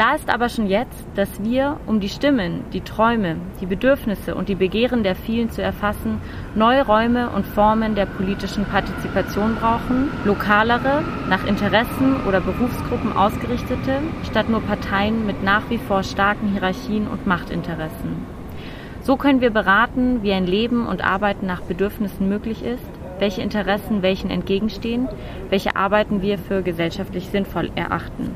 Klar ist aber schon jetzt, dass wir, um die Stimmen, die Träume, die Bedürfnisse und die Begehren der vielen zu erfassen, neue Räume und Formen der politischen Partizipation brauchen, lokalere, nach Interessen oder Berufsgruppen ausgerichtete, statt nur Parteien mit nach wie vor starken Hierarchien und Machtinteressen. So können wir beraten, wie ein Leben und Arbeiten nach Bedürfnissen möglich ist, welche Interessen welchen entgegenstehen, welche Arbeiten wir für gesellschaftlich sinnvoll erachten.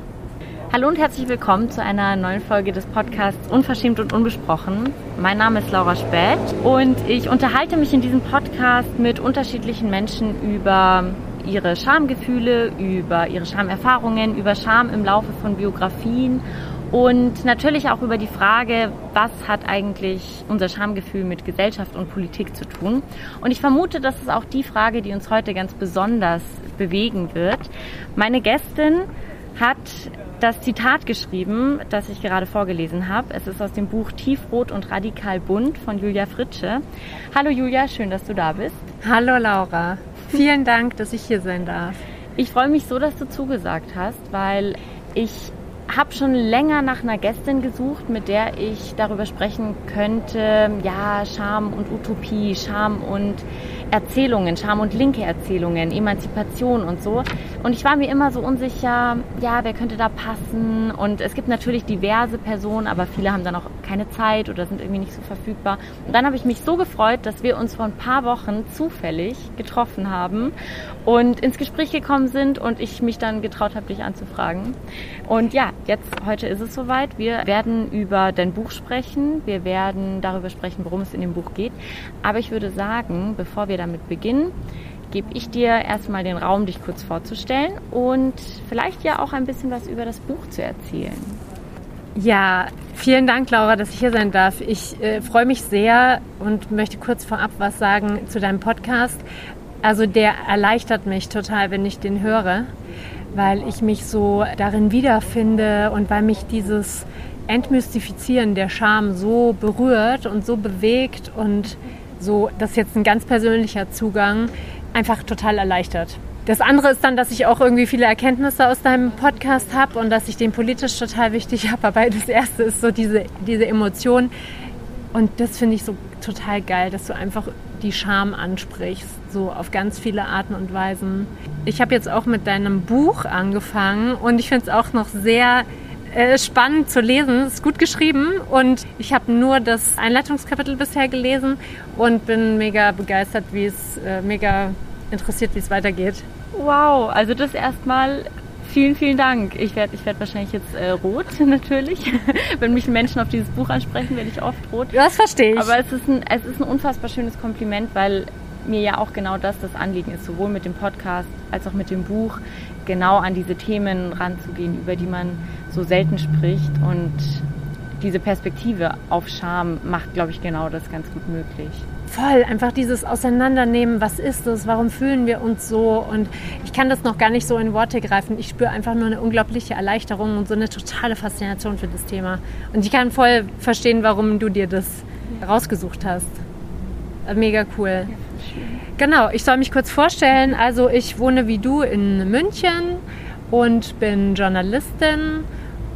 Hallo und herzlich willkommen zu einer neuen Folge des Podcasts Unverschämt und Unbesprochen. Mein Name ist Laura Späth und ich unterhalte mich in diesem Podcast mit unterschiedlichen Menschen über ihre Schamgefühle, über ihre Schamerfahrungen, über Scham im Laufe von Biografien und natürlich auch über die Frage, was hat eigentlich unser Schamgefühl mit Gesellschaft und Politik zu tun. Und ich vermute, das ist auch die Frage, die uns heute ganz besonders bewegen wird. Meine Gästin hat das Zitat geschrieben, das ich gerade vorgelesen habe. Es ist aus dem Buch Tiefrot und radikal bunt von Julia Fritsche. Hallo Julia, schön, dass du da bist. Hallo Laura, vielen Dank, dass ich hier sein darf. Ich freue mich so, dass du zugesagt hast, weil ich habe schon länger nach einer Gästin gesucht, mit der ich darüber sprechen könnte, ja, Scham und Utopie, Scham und Erzählungen, Scham und linke Erzählungen, Emanzipation und so. Und ich war mir immer so unsicher, ja, wer könnte da passen? Und es gibt natürlich diverse Personen, aber viele haben dann auch keine Zeit oder sind irgendwie nicht so verfügbar. Und dann habe ich mich so gefreut, dass wir uns vor ein paar Wochen zufällig getroffen haben und ins Gespräch gekommen sind und ich mich dann getraut habe, dich anzufragen. Und ja, jetzt, heute ist es soweit. Wir werden über dein Buch sprechen. Wir werden darüber sprechen, worum es in dem Buch geht. Aber ich würde sagen, bevor wir damit beginnen, gebe ich dir erstmal den Raum, dich kurz vorzustellen und vielleicht ja auch ein bisschen was über das Buch zu erzählen. Ja, vielen Dank, Laura, dass ich hier sein darf. Ich äh, freue mich sehr und möchte kurz vorab was sagen zu deinem Podcast. Also der erleichtert mich total, wenn ich den höre, weil ich mich so darin wiederfinde und weil mich dieses Entmystifizieren der Scham so berührt und so bewegt und so, das ist jetzt ein ganz persönlicher Zugang, einfach total erleichtert. Das andere ist dann, dass ich auch irgendwie viele Erkenntnisse aus deinem Podcast habe und dass ich den politisch total wichtig habe. Aber das erste ist so diese, diese Emotion. Und das finde ich so total geil, dass du einfach die Scham ansprichst, so auf ganz viele Arten und Weisen. Ich habe jetzt auch mit deinem Buch angefangen und ich finde es auch noch sehr äh, spannend zu lesen. Es ist gut geschrieben und ich habe nur das Einleitungskapitel bisher gelesen und bin mega begeistert, wie es äh, mega interessiert, wie es weitergeht. Wow, also das erstmal vielen, vielen Dank. Ich werde ich werd wahrscheinlich jetzt äh, rot, natürlich. Wenn mich Menschen auf dieses Buch ansprechen, werde ich oft rot. Das verstehe ich. Aber es ist, ein, es ist ein unfassbar schönes Kompliment, weil mir ja auch genau das das Anliegen ist, sowohl mit dem Podcast als auch mit dem Buch, genau an diese Themen ranzugehen, über die man so selten spricht. Und diese Perspektive auf Scham macht, glaube ich, genau das ganz gut möglich voll einfach dieses Auseinandernehmen, was ist es, warum fühlen wir uns so und ich kann das noch gar nicht so in Worte greifen. Ich spüre einfach nur eine unglaubliche Erleichterung und so eine totale Faszination für das Thema. Und ich kann voll verstehen, warum du dir das rausgesucht hast. Mega cool. Genau, ich soll mich kurz vorstellen. Also ich wohne wie du in München und bin Journalistin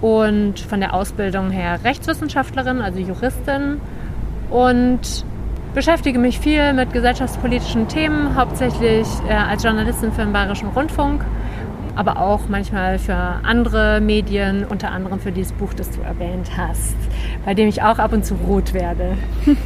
und von der Ausbildung her Rechtswissenschaftlerin, also Juristin und beschäftige mich viel mit gesellschaftspolitischen Themen, hauptsächlich äh, als Journalistin für den Bayerischen Rundfunk, aber auch manchmal für andere Medien, unter anderem für dieses Buch, das du erwähnt hast, bei dem ich auch ab und zu rot werde.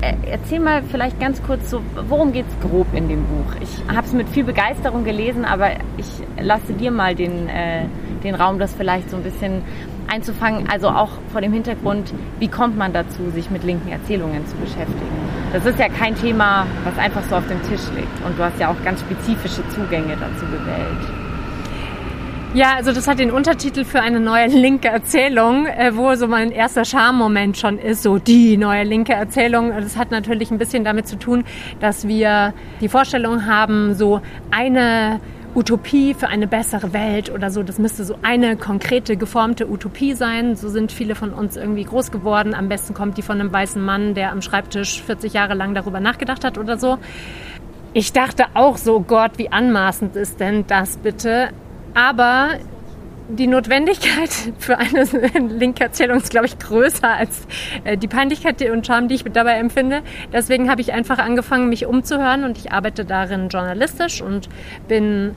Äh, erzähl mal vielleicht ganz kurz so, worum geht es grob in dem Buch? Ich habe es mit viel Begeisterung gelesen, aber ich lasse dir mal den, äh, den Raum, das vielleicht so ein bisschen einzufangen, also auch vor dem Hintergrund, wie kommt man dazu, sich mit linken Erzählungen zu beschäftigen. Das ist ja kein Thema, was einfach so auf dem Tisch liegt und du hast ja auch ganz spezifische Zugänge dazu gewählt. Ja, also das hat den Untertitel für eine neue linke Erzählung, äh, wo so mein erster Charmoment schon ist, so die neue linke Erzählung. Das hat natürlich ein bisschen damit zu tun, dass wir die Vorstellung haben, so eine Utopie für eine bessere Welt oder so. Das müsste so eine konkrete, geformte Utopie sein. So sind viele von uns irgendwie groß geworden. Am besten kommt die von einem weißen Mann, der am Schreibtisch 40 Jahre lang darüber nachgedacht hat oder so. Ich dachte auch so, Gott, wie anmaßend ist denn das bitte? Aber die Notwendigkeit für eine Linkerzählung ist, glaube ich, größer als äh, die Peinlichkeit und Charme, die ich dabei empfinde. Deswegen habe ich einfach angefangen, mich umzuhören und ich arbeite darin journalistisch und bin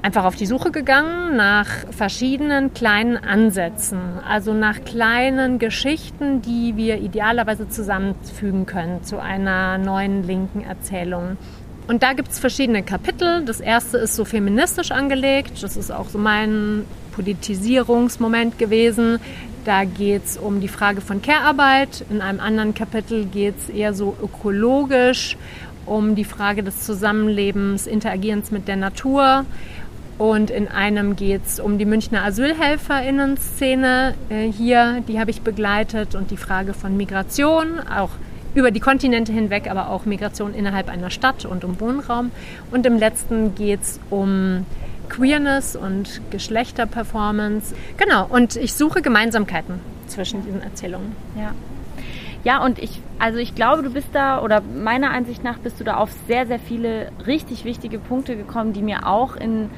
einfach auf die Suche gegangen nach verschiedenen kleinen Ansätzen, also nach kleinen Geschichten, die wir idealerweise zusammenfügen können zu einer neuen linken Erzählung. Und da gibt es verschiedene Kapitel. Das erste ist so feministisch angelegt. Das ist auch so mein Politisierungsmoment gewesen. Da geht es um die Frage von Care-Arbeit. In einem anderen Kapitel geht es eher so ökologisch um die Frage des Zusammenlebens, Interagierens mit der Natur. Und in einem geht es um die Münchner Asylhelferinnen-Szene äh, hier, die habe ich begleitet und die Frage von Migration, auch über die Kontinente hinweg, aber auch Migration innerhalb einer Stadt und um Wohnraum. Und im letzten geht es um Queerness und Geschlechterperformance. Genau, und ich suche Gemeinsamkeiten zwischen diesen Erzählungen. Ja. Ja, und ich, also ich glaube, du bist da, oder meiner Ansicht nach bist du da auf sehr, sehr viele richtig wichtige Punkte gekommen, die mir auch in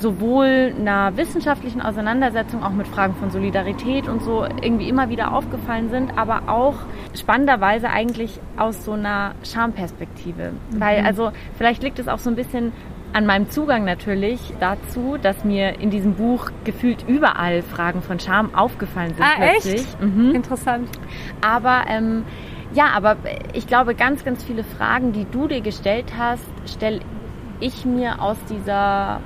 sowohl einer wissenschaftlichen Auseinandersetzung auch mit Fragen von Solidarität und so irgendwie immer wieder aufgefallen sind, aber auch spannenderweise eigentlich aus so einer Schamperspektive. Mhm. Weil also vielleicht liegt es auch so ein bisschen an meinem Zugang natürlich dazu, dass mir in diesem Buch gefühlt überall Fragen von Scham aufgefallen sind. Ah, plötzlich. echt? Mhm. Interessant. Aber ähm, ja, aber ich glaube, ganz, ganz viele Fragen, die du dir gestellt hast, stelle ich mir aus dieser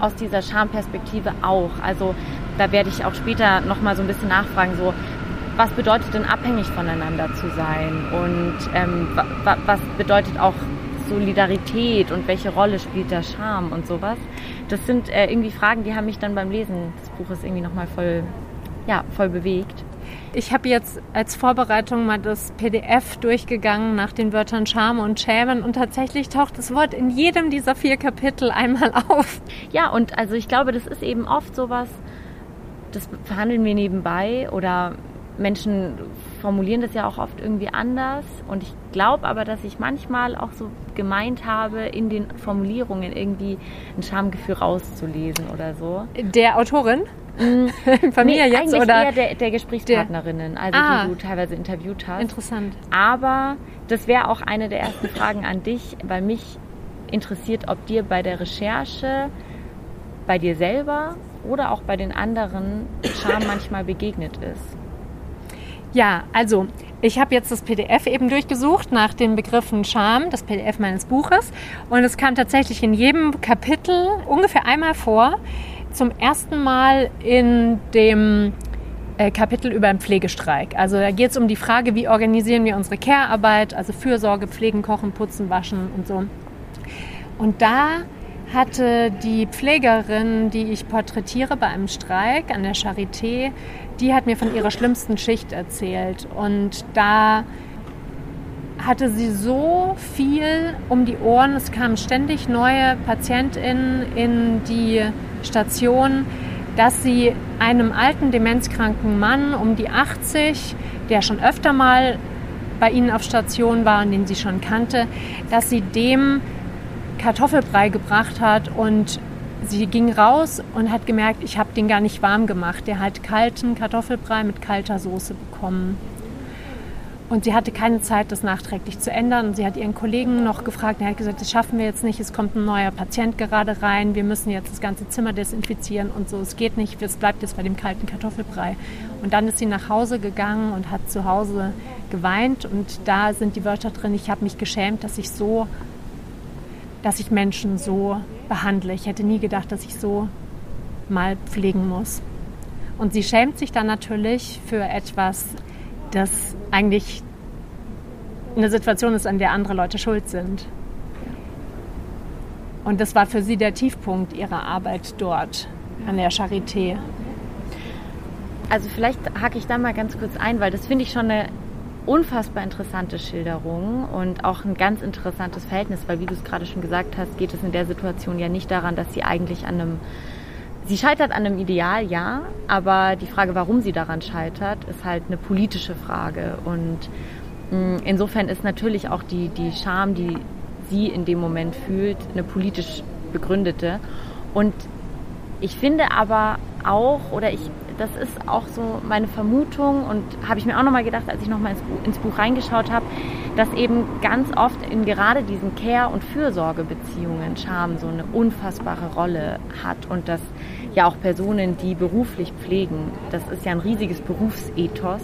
aus dieser Schamperspektive auch. Also da werde ich auch später nochmal so ein bisschen nachfragen, so was bedeutet denn abhängig voneinander zu sein und ähm, was bedeutet auch Solidarität und welche Rolle spielt der Scham und sowas. Das sind äh, irgendwie Fragen, die haben mich dann beim Lesen des Buches irgendwie nochmal voll, ja, voll bewegt. Ich habe jetzt als Vorbereitung mal das PDF durchgegangen nach den Wörtern Scham und Schämen und tatsächlich taucht das Wort in jedem dieser vier Kapitel einmal auf. Ja, und also ich glaube, das ist eben oft sowas, das verhandeln wir nebenbei oder Menschen formulieren das ja auch oft irgendwie anders. Und ich glaube aber, dass ich manchmal auch so gemeint habe, in den Formulierungen irgendwie ein Schamgefühl rauszulesen oder so. Der Autorin? Von nee, mir jetzt eigentlich oder? eher der, der Gesprächspartnerinnen, also ah, die du teilweise interviewt hast. Interessant. Aber das wäre auch eine der ersten Fragen an dich, weil mich interessiert, ob dir bei der Recherche, bei dir selber oder auch bei den anderen Scham manchmal begegnet ist. Ja, also ich habe jetzt das PDF eben durchgesucht nach den Begriffen Scham, das PDF meines Buches. Und es kam tatsächlich in jedem Kapitel ungefähr einmal vor. Zum ersten Mal in dem äh, Kapitel über den Pflegestreik. Also da geht es um die Frage, wie organisieren wir unsere Care-Arbeit, also Fürsorge, Pflegen, Kochen, Putzen, Waschen und so. Und da hatte die Pflegerin, die ich porträtiere bei einem Streik an der Charité, die hat mir von ihrer schlimmsten Schicht erzählt. Und da hatte sie so viel um die Ohren. Es kamen ständig neue PatientInnen in die Station, dass sie einem alten demenzkranken Mann um die 80, der schon öfter mal bei ihnen auf Station war und den sie schon kannte, dass sie dem Kartoffelbrei gebracht hat und sie ging raus und hat gemerkt, ich habe den gar nicht warm gemacht. Der hat kalten Kartoffelbrei mit kalter Soße bekommen. Und sie hatte keine Zeit, das nachträglich zu ändern. Sie hat ihren Kollegen noch gefragt. Er hat gesagt, das schaffen wir jetzt nicht. Es kommt ein neuer Patient gerade rein. Wir müssen jetzt das ganze Zimmer desinfizieren und so. Es geht nicht. Es bleibt jetzt bei dem kalten Kartoffelbrei. Und dann ist sie nach Hause gegangen und hat zu Hause geweint. Und da sind die Wörter drin. Ich habe mich geschämt, dass ich so dass ich Menschen so behandle. Ich hätte nie gedacht, dass ich so mal pflegen muss. Und sie schämt sich dann natürlich für etwas, das eigentlich eine Situation ist, an der andere Leute schuld sind. Und das war für sie der Tiefpunkt ihrer Arbeit dort an der Charité. Also vielleicht hake ich da mal ganz kurz ein, weil das finde ich schon eine unfassbar interessante Schilderung und auch ein ganz interessantes Verhältnis, weil wie du es gerade schon gesagt hast, geht es in der Situation ja nicht daran, dass sie eigentlich an einem Sie scheitert an einem Ideal, ja, aber die Frage, warum sie daran scheitert, ist halt eine politische Frage. Und mm, insofern ist natürlich auch die, die Scham, die sie in dem Moment fühlt, eine politisch begründete. Und Ich finde aber auch, oder ich, das ist auch so meine Vermutung und habe ich mir auch nochmal gedacht, als ich nochmal ins, ins Buch reingeschaut habe, dass eben ganz oft in gerade diesen Care- und Fürsorgebeziehungen Scham so eine unfassbare Rolle hat und dass ja auch Personen, die beruflich pflegen, das ist ja ein riesiges Berufsethos,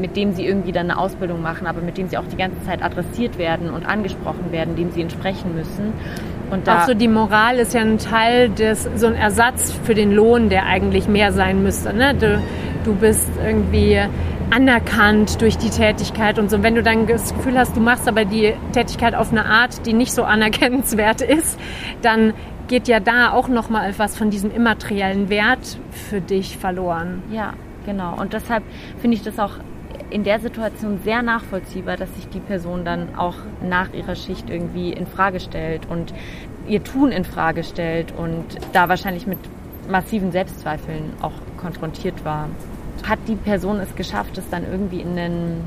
mit dem sie irgendwie dann eine Ausbildung machen, aber mit dem sie auch die ganze Zeit adressiert werden und angesprochen werden, dem sie entsprechen müssen. Und da auch so die Moral ist ja ein Teil des, so ein Ersatz für den Lohn, der eigentlich mehr sein müsste. Ne? Du, du bist irgendwie anerkannt durch die Tätigkeit und so. Wenn du dann das Gefühl hast, du machst aber die Tätigkeit auf eine Art, die nicht so anerkennenswert ist, dann geht ja da auch noch mal etwas von diesem immateriellen Wert für dich verloren. Ja, genau. Und deshalb finde ich das auch in der Situation sehr nachvollziehbar, dass sich die Person dann auch nach ihrer Schicht irgendwie in Frage stellt und ihr Tun in Frage stellt und da wahrscheinlich mit massiven Selbstzweifeln auch konfrontiert war. Hat die Person es geschafft, es dann irgendwie in einen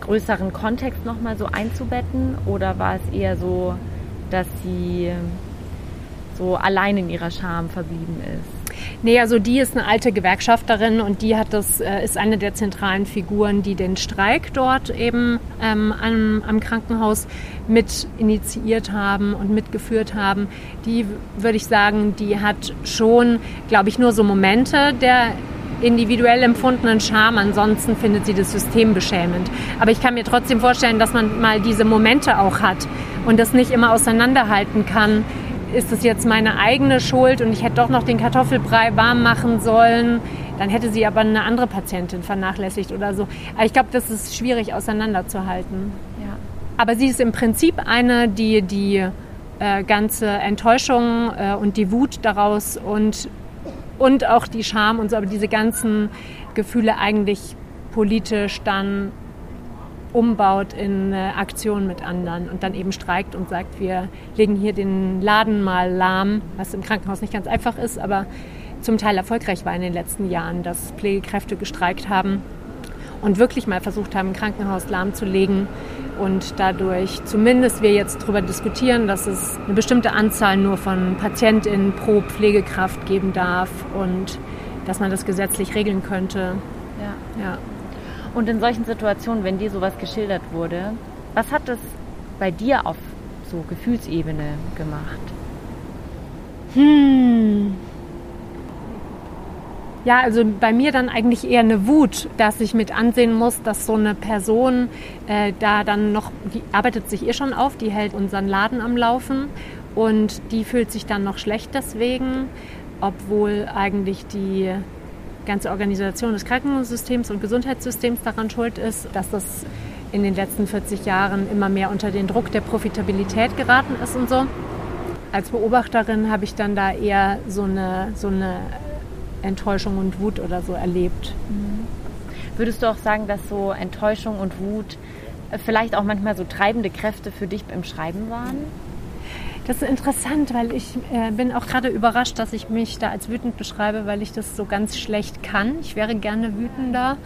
größeren Kontext nochmal so einzubetten oder war es eher so, dass sie so allein in ihrer Scham verblieben ist? Nee, also die ist eine alte Gewerkschafterin und die hat das, äh, ist eine der zentralen Figuren, die den Streik dort eben ähm, am, am Krankenhaus mit initiiert haben und mitgeführt haben. Die, würde ich sagen, die hat schon, glaube ich, nur so Momente der individuell empfundenen Scham. Ansonsten findet sie das System beschämend. Aber ich kann mir trotzdem vorstellen, dass man mal diese Momente auch hat und das nicht immer auseinanderhalten kann ist es jetzt meine eigene Schuld und ich hätte doch noch den Kartoffelbrei warm machen sollen. Dann hätte sie aber eine andere Patientin vernachlässigt oder so. Aber ich glaube, das ist schwierig auseinanderzuhalten. Ja. Aber sie ist im Prinzip eine, die die äh, ganze Enttäuschung äh, und die Wut daraus und, und auch die Scham und so, aber diese ganzen Gefühle eigentlich politisch dann umbaut in äh, Aktion mit anderen und dann eben streikt und sagt, wir legen hier den Laden mal lahm, was im Krankenhaus nicht ganz einfach ist, aber zum Teil erfolgreich war in den letzten Jahren, dass Pflegekräfte gestreikt haben und wirklich mal versucht haben, ein Krankenhaus lahmzulegen und dadurch zumindest wir jetzt darüber diskutieren, dass es eine bestimmte Anzahl nur von PatientInnen pro Pflegekraft geben darf und dass man das gesetzlich regeln könnte. Ja. ja. Und in solchen Situationen, wenn dir sowas geschildert wurde, was hat das bei dir auf so Gefühlsebene gemacht? Hm. Ja, also bei mir dann eigentlich eher eine Wut, dass ich mit ansehen muss, dass so eine Person äh, da dann noch, die arbeitet sich eh schon auf, die hält unseren Laden am Laufen und die fühlt sich dann noch schlecht deswegen, obwohl eigentlich die ganze Organisation des Krankenhaussystems und Gesundheitssystems daran schuld ist, dass das in den letzten 40 Jahren immer mehr unter den Druck der Profitabilität geraten ist und so. Als Beobachterin habe ich dann da eher so eine, so eine Enttäuschung und Wut oder so erlebt. Mhm. Würdest du auch sagen, dass so Enttäuschung und Wut vielleicht auch manchmal so treibende Kräfte für dich beim Schreiben waren? Das ist interessant, weil ich äh, bin auch gerade überrascht, dass ich mich da als wütend beschreibe, weil ich das so ganz schlecht kann. Ich wäre gerne wütender.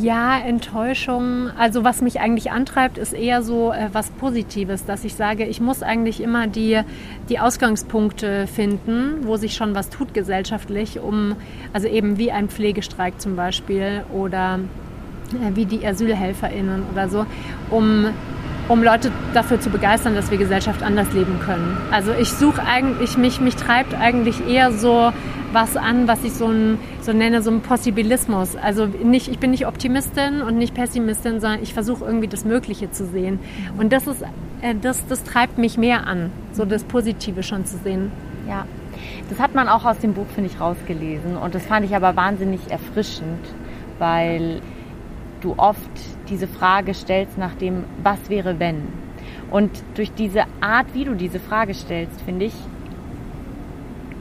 Ja, Enttäuschung. Also was mich eigentlich antreibt, ist eher so äh, was Positives, dass ich sage, ich muss eigentlich immer die, die Ausgangspunkte finden, wo sich schon was tut gesellschaftlich, um, also eben wie ein Pflegestreik zum Beispiel oder äh, wie die AsylhelferInnen oder so, um um Leute dafür zu begeistern, dass wir Gesellschaft anders leben können. Also ich suche eigentlich, mich, mich treibt eigentlich eher so was an, was ich so, ein, so nenne, so ein Possibilismus. Also nicht, ich bin nicht Optimistin und nicht Pessimistin, sondern ich versuche irgendwie das Mögliche zu sehen. Und das ist, äh, das, das treibt mich mehr an, so das Positive schon zu sehen. Ja, das hat man auch aus dem Buch, finde ich, rausgelesen. Und das fand ich aber wahnsinnig erfrischend, weil du oft diese Frage stellst nach dem, was wäre wenn? Und durch diese Art, wie du diese Frage stellst, finde ich,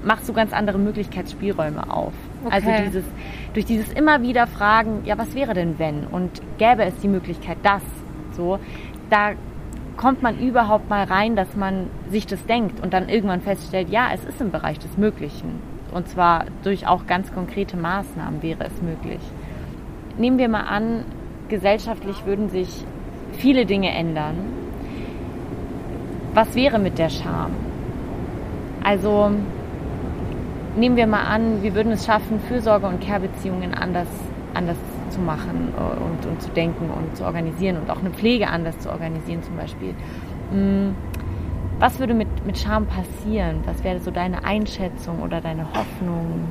machst du ganz andere Möglichkeitsspielräume auf. Also okay. Also dieses, durch dieses immer wieder Fragen, ja, was wäre denn wenn? Und gäbe es die Möglichkeit, das, so, da kommt man überhaupt mal rein, dass man sich das denkt und dann irgendwann feststellt, ja, es ist im Bereich des Möglichen. Und zwar durch auch ganz konkrete Maßnahmen wäre es möglich. Nehmen wir mal an, gesellschaftlich würden sich viele Dinge ändern. Was wäre mit der Scham? Also nehmen wir mal an, wir würden es schaffen, Fürsorge und Care-Beziehungen anders, anders zu machen äh, und, und zu denken und zu organisieren und auch eine Pflege anders zu organisieren zum Beispiel. Mm, was würde mit, mit Scham passieren? Was wäre so deine Einschätzung oder deine Hoffnung?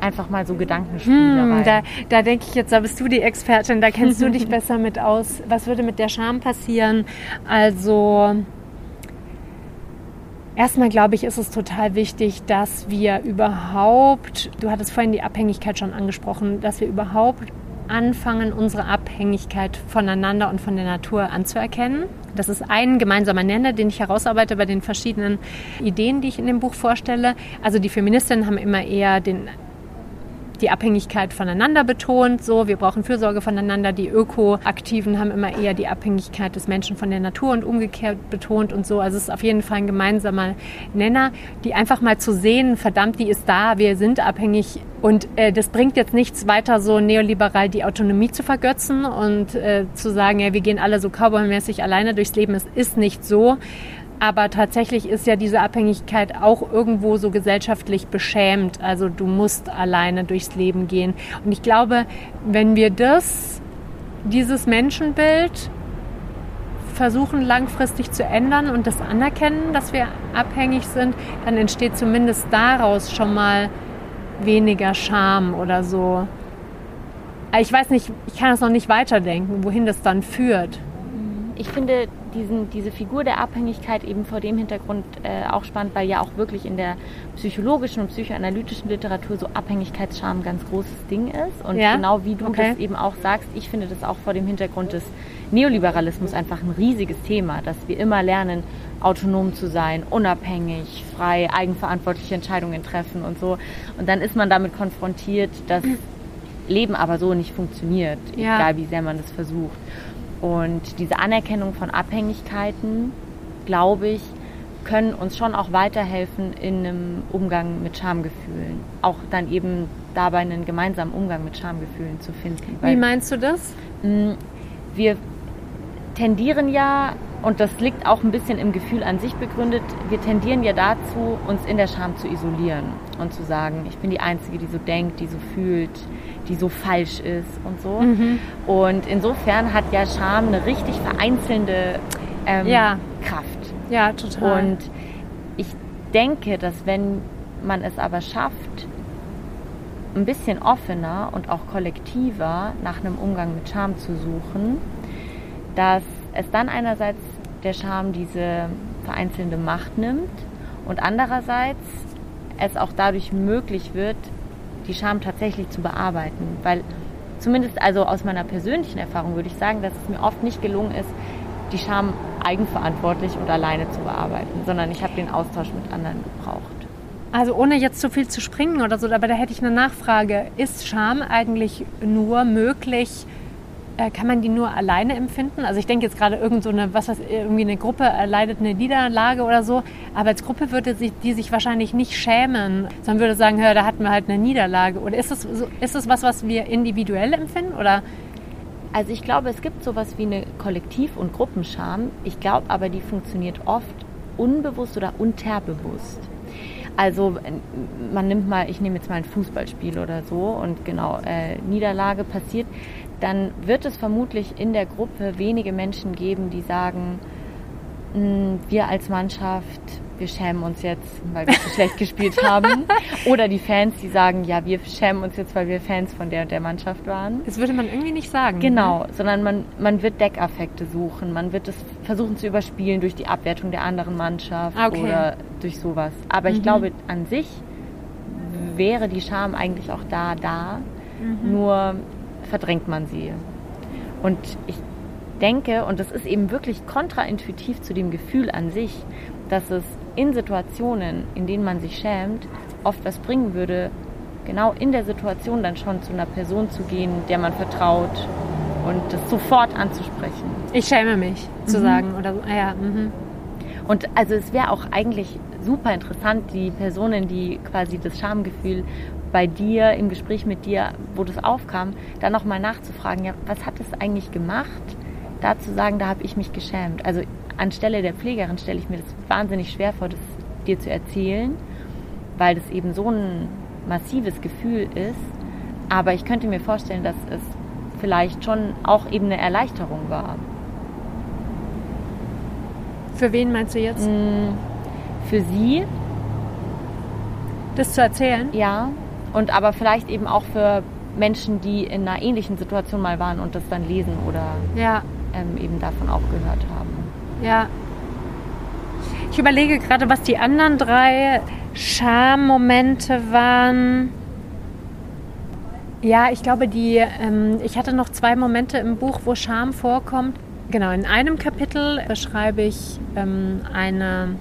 Einfach mal so Gedankenspiele. Hm, da, da denke ich jetzt, da bist du die Expertin, da kennst du dich besser mit aus. Was würde mit der Scham passieren? Also Erstmal glaube ich, ist es total wichtig, dass wir überhaupt, du hattest vorhin die Abhängigkeit schon angesprochen, dass wir überhaupt anfangen, unsere Abhängigkeit voneinander und von der Natur anzuerkennen. Das ist ein gemeinsamer Nenner, den ich herausarbeite bei den verschiedenen Ideen, die ich in dem Buch vorstelle. Also die Feministinnen haben immer eher den die Abhängigkeit voneinander betont. So, wir brauchen Fürsorge voneinander. Die Ökoaktiven haben immer eher die Abhängigkeit des Menschen von der Natur und umgekehrt betont und so. Also es ist auf jeden Fall ein gemeinsamer Nenner, die einfach mal zu sehen, verdammt, die ist da, wir sind abhängig und äh, das bringt jetzt nichts weiter, so neoliberal die Autonomie zu vergötzen und äh, zu sagen, ja, wir gehen alle so cowboymäßig alleine durchs Leben. Es ist nicht so, aber tatsächlich ist ja diese Abhängigkeit auch irgendwo so gesellschaftlich beschämt. Also du musst alleine durchs Leben gehen. Und ich glaube, wenn wir das, dieses Menschenbild versuchen langfristig zu ändern und das anerkennen, dass wir abhängig sind, dann entsteht zumindest daraus schon mal weniger Scham oder so. Ich weiß nicht, ich kann das noch nicht weiterdenken, wohin das dann führt. Ich finde, diesen, diese Figur der Abhängigkeit eben vor dem Hintergrund äh, auch spannend, weil ja auch wirklich in der psychologischen und psychoanalytischen Literatur so Abhängigkeitsscham ein ganz großes Ding ist. Und ja? genau wie du okay. das eben auch sagst, ich finde das auch vor dem Hintergrund des Neoliberalismus einfach ein riesiges Thema, dass wir immer lernen, autonom zu sein, unabhängig, frei, eigenverantwortliche Entscheidungen treffen und so. Und dann ist man damit konfrontiert, dass Leben aber so nicht funktioniert, ja. egal wie sehr man es versucht. Und diese Anerkennung von Abhängigkeiten, glaube ich, können uns schon auch weiterhelfen in einem Umgang mit Schamgefühlen. Auch dann eben dabei einen gemeinsamen Umgang mit Schamgefühlen zu finden. Wie meinst du das? Mm, wir tendieren ja, und das liegt auch ein bisschen im Gefühl an sich begründet, wir tendieren ja dazu, uns in der Scham zu isolieren und zu sagen, ich bin die Einzige, die so denkt, die so fühlt, die so falsch ist und so. Mhm. Und insofern hat ja Scham eine richtig vereinzelnde ähm, ja. Kraft. Ja, total. Und ich denke, dass wenn man es aber schafft, ein bisschen offener und auch kollektiver nach einem Umgang mit Scham zu suchen, dass es dann einerseits der Scham diese vereinzelnde Macht nimmt und andererseits es auch dadurch möglich wird, die Scham tatsächlich zu bearbeiten. Weil zumindest also aus meiner persönlichen Erfahrung würde ich sagen, dass es mir oft nicht gelungen ist, die Scham eigenverantwortlich und alleine zu bearbeiten, sondern ich habe den Austausch mit anderen gebraucht. Also ohne jetzt zu viel zu springen oder so, aber da hätte ich eine Nachfrage. Ist Scham eigentlich nur möglich, äh, kann man die nur alleine empfinden? Also ich denke jetzt gerade irgend so eine, was weiß, irgendwie eine Gruppe erleidet eine Niederlage oder so, aber als Gruppe würde sich, die sich wahrscheinlich nicht schämen, sondern würde sagen, hör, da hatten wir halt eine Niederlage. Oder ist das, ist das was, was wir individuell empfinden oder? Also ich glaube, es gibt sowas wie eine Kollektiv- und Gruppenscham. Ich glaube aber, die funktioniert oft unbewusst oder unterbewusst. Also man nimmt mal, ich nehme jetzt mal ein Fußballspiel oder so und genau, äh, Niederlage passiert dann wird es vermutlich in der Gruppe wenige Menschen geben, die sagen, hm, wir als Mannschaft, wir schämen uns jetzt, weil wir so schlecht gespielt haben. Oder die Fans, die sagen, ja, wir schämen uns jetzt, weil wir Fans von der und der Mannschaft waren. Das würde man irgendwie nicht sagen. Genau, ne? sondern man, man wird Deckaffekte suchen. Man wird es versuchen zu überspielen durch die Abwertung der anderen Mannschaft okay. oder durch sowas. Aber mhm. ich glaube, an sich wäre die Scham eigentlich auch da, da. Mhm. Nur verdrängt man sie. Und ich denke, und das ist eben wirklich kontraintuitiv zu dem Gefühl an sich, dass es in Situationen, in denen man sich schämt, oft was bringen würde, genau in der Situation dann schon zu einer Person zu gehen, der man vertraut und das sofort anzusprechen. Ich schäme mich, zu mhm. sagen oder so. Ah, ja. Mhm. Und also es wäre auch eigentlich super interessant, die Personen, die quasi das Schamgefühl bei dir, im Gespräch mit dir, wo das aufkam, dann nochmal nachzufragen, ja, was hat es eigentlich gemacht, da zu sagen, da habe ich mich geschämt. Also anstelle der Pflegerin stelle ich mir das wahnsinnig schwer vor, das dir zu erzählen. weil das eben so ein massives Gefühl ist. Aber ich könnte mir vorstellen, dass es vielleicht schon auch eben eine Erleichterung war. Für wen meinst du jetzt? Mm, für sie. Das zu erzählen? Ja. Und aber vielleicht eben auch für Menschen, die in einer ähnlichen Situation mal waren und das dann lesen oder ja. ähm, eben davon auch gehört haben. Ja. Ich überlege gerade, was die anderen drei Schammomente waren. Ja, ich glaube, die, ähm, ich hatte noch zwei Momente im Buch, wo Scham vorkommt. Genau, in einem Kapitel beschreibe ich ähm, eine,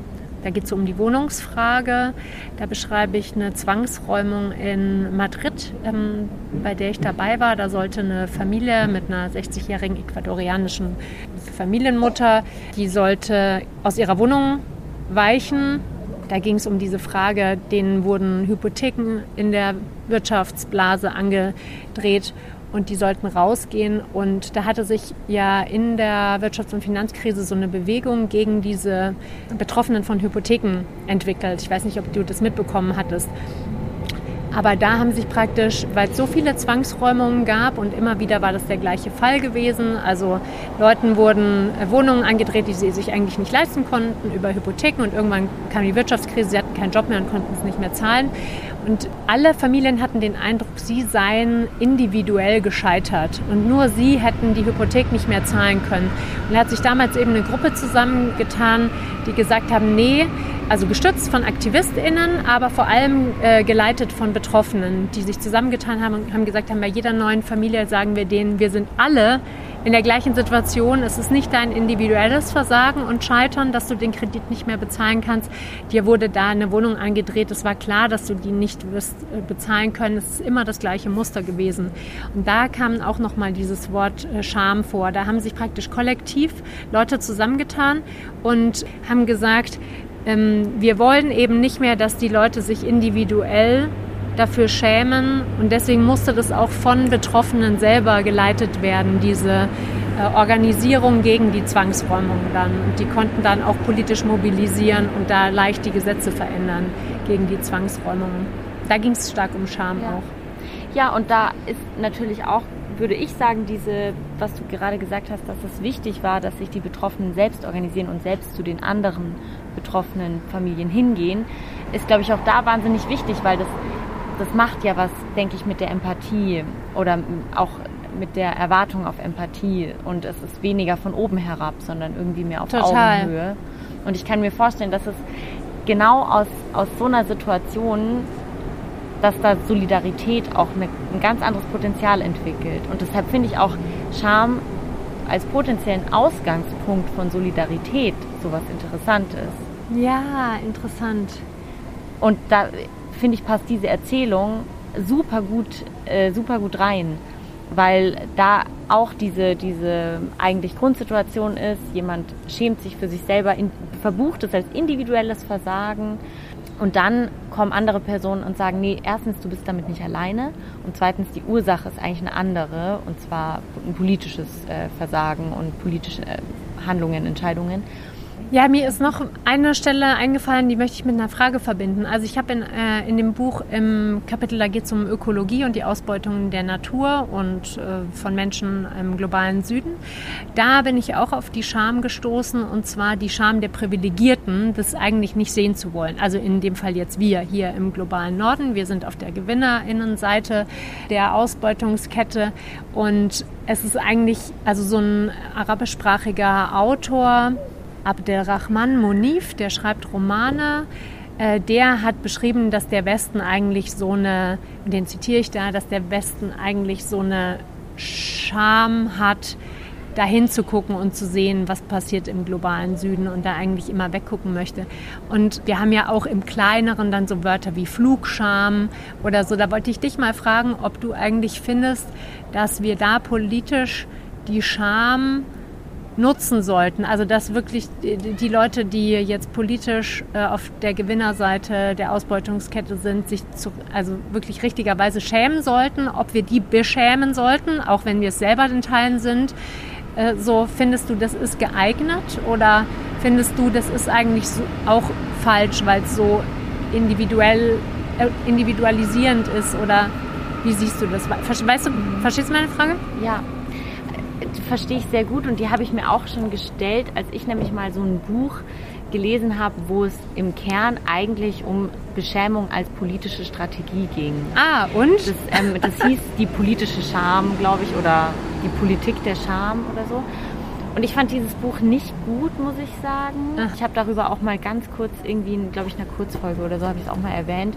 da geht es um die Wohnungsfrage. Da beschreibe ich eine Zwangsräumung in Madrid, ähm, bei der ich dabei war. Da sollte eine Familie mit einer 60-jährigen ecuadorianischen Familienmutter, die sollte aus ihrer Wohnung weichen. Da ging es um diese Frage, denen wurden Hypotheken in der Wirtschaftsblase angedreht und die sollten rausgehen. Und da hatte sich ja in der Wirtschafts- und Finanzkrise so eine Bewegung gegen diese Betroffenen von Hypotheken entwickelt. Ich weiß nicht, ob du das mitbekommen hattest. Aber da haben sich praktisch, weil es so viele Zwangsräumungen gab und immer wieder war das der gleiche Fall gewesen. Also Leuten wurden Wohnungen angedreht, die sie sich eigentlich nicht leisten konnten über Hypotheken und irgendwann kam die Wirtschaftskrise, sie hatten keinen Job mehr und konnten es nicht mehr zahlen. Und alle Familien hatten den Eindruck, sie seien individuell gescheitert und nur sie hätten die Hypothek nicht mehr zahlen können. Und da hat sich damals eben eine Gruppe zusammengetan, die gesagt haben, nee, also gestützt von AktivistInnen, aber vor allem äh, geleitet von Betroffenen, die sich zusammengetan haben und haben gesagt haben, bei jeder neuen Familie sagen wir denen, wir sind alle in der gleichen Situation. Es ist nicht dein individuelles Versagen und Scheitern, dass du den Kredit nicht mehr bezahlen kannst. Dir wurde da eine Wohnung angedreht. Es war klar, dass du die nicht wirst äh, bezahlen können. Es ist immer das gleiche Muster gewesen. Und da kam auch nochmal dieses Wort äh, Scham vor. Da haben sich praktisch kollektiv Leute zusammengetan und haben gesagt, ähm, wir wollen eben nicht mehr, dass die Leute sich individuell dafür schämen und deswegen musste das auch von Betroffenen selber geleitet werden, diese äh, Organisierung gegen die Zwangsräumung dann. Und die konnten dann auch politisch mobilisieren und da leicht die Gesetze verändern gegen die Zwangsräumung. Da ging es stark um Scham ja. auch. Ja, und da ist natürlich auch würde ich sagen, diese, was du gerade gesagt hast, dass es wichtig war, dass sich die Betroffenen selbst organisieren und selbst zu den anderen betroffenen Familien hingehen, ist, glaube ich, auch da wahnsinnig wichtig, weil das, das macht ja was, denke ich, mit der Empathie oder auch mit der Erwartung auf Empathie und es ist weniger von oben herab, sondern irgendwie mehr auf Total. Augenhöhe. Und ich kann mir vorstellen, dass es genau aus, aus so einer Situation dass da Solidarität auch eine, ein ganz anderes Potenzial entwickelt. Und deshalb finde ich auch Scham als potenziellen Ausgangspunkt von Solidarität sowas Interessantes. Ja, interessant. Und da finde ich passt diese Erzählung super gut, äh, super gut rein, weil da auch diese, diese eigentlich Grundsituation ist, jemand schämt sich für sich selber, in, verbucht es als individuelles Versagen und dann kommen andere Personen und sagen, nee, erstens, du bist damit nicht alleine und zweitens, die Ursache ist eigentlich eine andere und zwar ein politisches äh, Versagen und politische äh, Handlungen, Entscheidungen. Ja, mir ist noch eine Stelle eingefallen, die möchte ich mit einer Frage verbinden. Also ich habe in, äh, in dem Buch im Kapitel, da geht es um Ökologie und die Ausbeutung der Natur und äh, von Menschen im globalen Süden. Da bin ich auch auf die Scham gestoßen und zwar die Scham der Privilegierten, das eigentlich nicht sehen zu wollen. Also in dem Fall jetzt wir hier im globalen Norden. Wir sind auf der Gewinnerinnenseite der Ausbeutungskette und es ist eigentlich also so ein arabischsprachiger Autor, Abdelrahman Monif, der schreibt Romane. Äh, der hat beschrieben, dass der Westen eigentlich so eine, den zitiere ich da, dass der Westen eigentlich so eine Scham hat, dahin zu gucken und zu sehen, was passiert im globalen Süden und da eigentlich immer weggucken möchte. Und wir haben ja auch im Kleineren dann so Wörter wie Flugscham oder so. Da wollte ich dich mal fragen, ob du eigentlich findest, dass wir da politisch die Scham nutzen sollten. Also dass wirklich die Leute, die jetzt politisch äh, auf der Gewinnerseite der Ausbeutungskette sind, sich zu, also wirklich richtigerweise schämen sollten, ob wir die beschämen sollten, auch wenn wir es selber in Teilen sind. Äh, so findest du, das ist geeignet oder findest du, das ist eigentlich auch falsch, weil es so individuell, äh, individualisierend ist oder wie siehst du das? Weißt du, verstehst du meine Frage? Ja, verstehe ich sehr gut und die habe ich mir auch schon gestellt, als ich nämlich mal so ein Buch gelesen habe, wo es im Kern eigentlich um Beschämung als politische Strategie ging. Ah, und? Das, ähm, das hieß die politische Scham, glaube ich, oder die Politik der Scham oder so. Und ich fand dieses Buch nicht gut, muss ich sagen. Ach. Ich habe darüber auch mal ganz kurz irgendwie, glaube ich, in einer Kurzfolge oder so habe ich es auch mal erwähnt,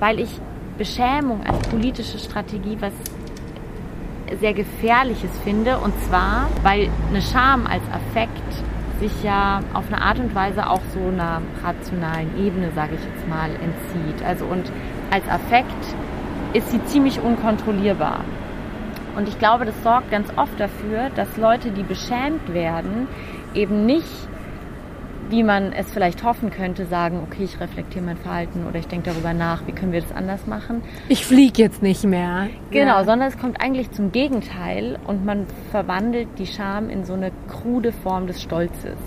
weil ich Beschämung als politische Strategie was sehr Gefährliches finde. Und zwar, weil eine Scham als Affekt sich ja auf eine Art und Weise auch so einer rationalen Ebene, sage ich jetzt mal, entzieht. Also und als Affekt ist sie ziemlich unkontrollierbar. Und ich glaube, das sorgt ganz oft dafür, dass Leute, die beschämt werden, eben nicht wie man es vielleicht hoffen könnte, sagen, okay, ich reflektiere mein Verhalten oder ich denke darüber nach, wie können wir das anders machen. Ich fliege jetzt nicht mehr. Genau, ja. sondern es kommt eigentlich zum Gegenteil und man verwandelt die Scham in so eine krude Form des Stolzes.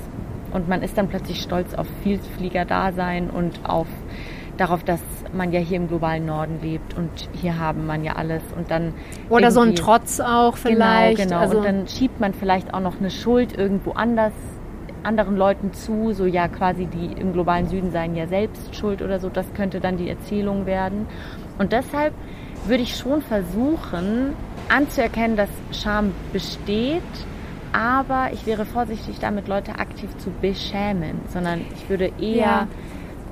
Und man ist dann plötzlich stolz auf Vielflieger-Dasein und auf darauf, dass man ja hier im globalen Norden lebt und hier haben man ja alles und dann oder so ein Trotz auch genau, vielleicht. Genau, genau. Also und dann schiebt man vielleicht auch noch eine Schuld irgendwo anders anderen Leuten zu, so ja quasi die im globalen Süden seien ja selbst schuld oder so, das könnte dann die Erzählung werden. Und deshalb würde ich schon versuchen anzuerkennen, dass Scham besteht, aber ich wäre vorsichtig damit, Leute aktiv zu beschämen, sondern ich würde eher ja.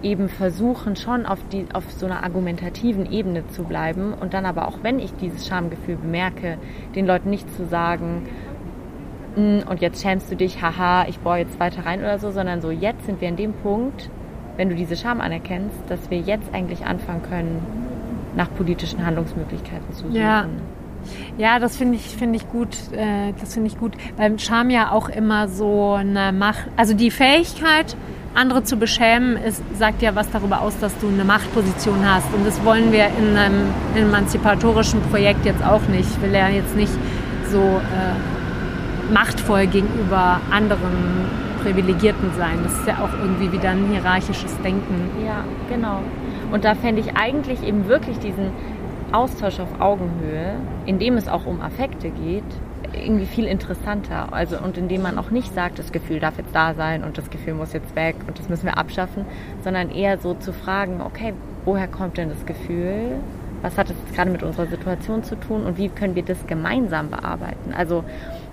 eben versuchen, schon auf, die, auf so einer argumentativen Ebene zu bleiben und dann aber auch, wenn ich dieses Schamgefühl bemerke, den Leuten nicht zu sagen, und jetzt schämst du dich, haha, ich bohre jetzt weiter rein oder so, sondern so, jetzt sind wir in dem Punkt, wenn du diese Scham anerkennst, dass wir jetzt eigentlich anfangen können, nach politischen Handlungsmöglichkeiten zu suchen. Ja. Ja, das finde ich, finde ich gut. Äh, das finde ich gut. Beim Scham ja auch immer so eine Macht, also die Fähigkeit, andere zu beschämen, ist, sagt ja was darüber aus, dass du eine Machtposition hast. Und das wollen wir in einem emanzipatorischen Projekt jetzt auch nicht. Ich will ja jetzt nicht so äh, machtvoll gegenüber anderen Privilegierten sein. Das ist ja auch irgendwie wieder ein hierarchisches Denken. Ja, genau. Und da fände ich eigentlich eben wirklich diesen Austausch auf Augenhöhe, in dem es auch um Affekte geht, irgendwie viel interessanter. Also und indem man auch nicht sagt, das Gefühl darf jetzt da sein und das Gefühl muss jetzt weg und das müssen wir abschaffen, sondern eher so zu fragen, okay, woher kommt denn das Gefühl? Was hat es gerade mit unserer Situation zu tun und wie können wir das gemeinsam bearbeiten? Also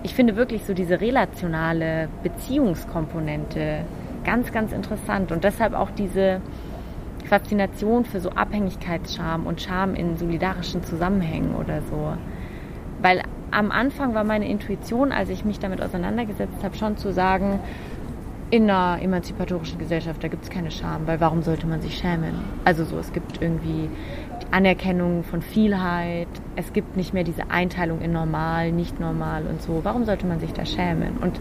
ich finde wirklich so diese relationale Beziehungskomponente ganz, ganz interessant und deshalb auch diese Faszination für so Abhängigkeitsscham und Scham in solidarischen Zusammenhängen oder so. Weil am Anfang war meine Intuition, als ich mich damit auseinandergesetzt habe, schon zu sagen, in einer emanzipatorischen Gesellschaft, da gibt es keine Scham, weil warum sollte man sich schämen? Also so, es gibt irgendwie Anerkennung von Vielheit. Es gibt nicht mehr diese Einteilung in normal, nicht normal und so. Warum sollte man sich da schämen? Und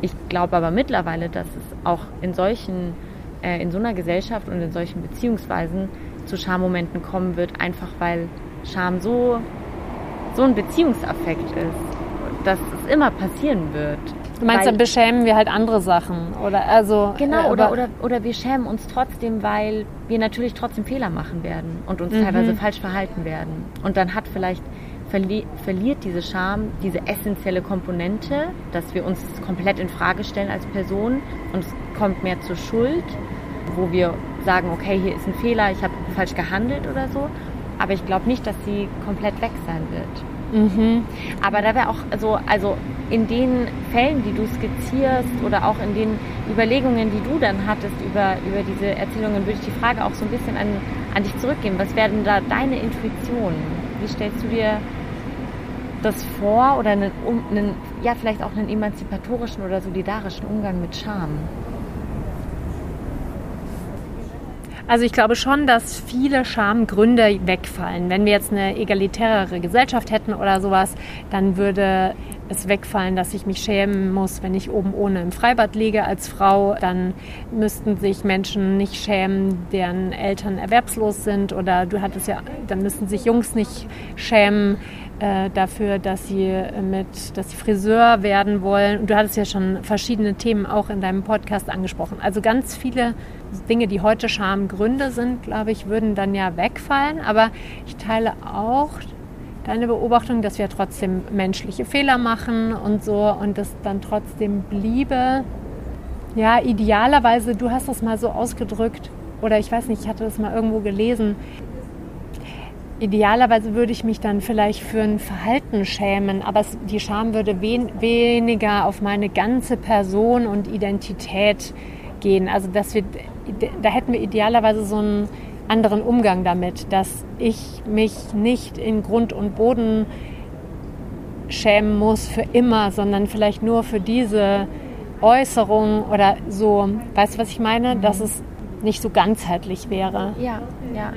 ich glaube aber mittlerweile, dass es auch in solchen, äh, in so einer Gesellschaft und in solchen Beziehungsweisen zu Schammomenten kommen wird, einfach weil Scham so, so ein Beziehungsaffekt ist, dass es immer passieren wird. Du meinst, weil, dann beschämen wir halt andere Sachen oder also genau äh, oder, oder oder wir schämen uns trotzdem, weil wir natürlich trotzdem Fehler machen werden und uns mhm. teilweise falsch verhalten werden und dann hat vielleicht verli verliert diese Scham diese essentielle Komponente, dass wir uns komplett in Frage stellen als Person und es kommt mehr zur Schuld, wo wir sagen, okay, hier ist ein Fehler, ich habe falsch gehandelt oder so, aber ich glaube nicht, dass sie komplett weg sein wird. Mhm. Aber da wäre auch so, also in den Fällen, die du skizzierst oder auch in den Überlegungen, die du dann hattest über, über diese Erzählungen, würde ich die Frage auch so ein bisschen an, an dich zurückgeben. Was wäre denn da deine Intuition? Wie stellst du dir das vor oder einen, einen, ja, vielleicht auch einen emanzipatorischen oder solidarischen Umgang mit Scham? Also ich glaube schon, dass viele Schamgründe wegfallen. Wenn wir jetzt eine egalitärere Gesellschaft hätten oder sowas, dann würde es wegfallen, dass ich mich schämen muss, wenn ich oben ohne im Freibad liege als Frau. Dann müssten sich Menschen nicht schämen, deren Eltern erwerbslos sind. Oder du hattest ja, dann müssten sich Jungs nicht schämen äh, dafür, dass sie mit, dass sie Friseur werden wollen. Du hattest ja schon verschiedene Themen auch in deinem Podcast angesprochen. Also ganz viele Dinge, die heute Schamgründe sind, glaube ich, würden dann ja wegfallen. Aber ich teile auch deine Beobachtung, dass wir trotzdem menschliche Fehler machen und so und das dann trotzdem bliebe. Ja, idealerweise, du hast das mal so ausgedrückt, oder ich weiß nicht, ich hatte das mal irgendwo gelesen. Idealerweise würde ich mich dann vielleicht für ein Verhalten schämen, aber die Scham würde wen, weniger auf meine ganze Person und Identität gehen. Also dass wir, da hätten wir idealerweise so ein anderen Umgang damit, dass ich mich nicht in Grund und Boden schämen muss für immer, sondern vielleicht nur für diese Äußerung oder so. Weißt du, was ich meine? Mhm. Dass es nicht so ganzheitlich wäre. Ja, ja.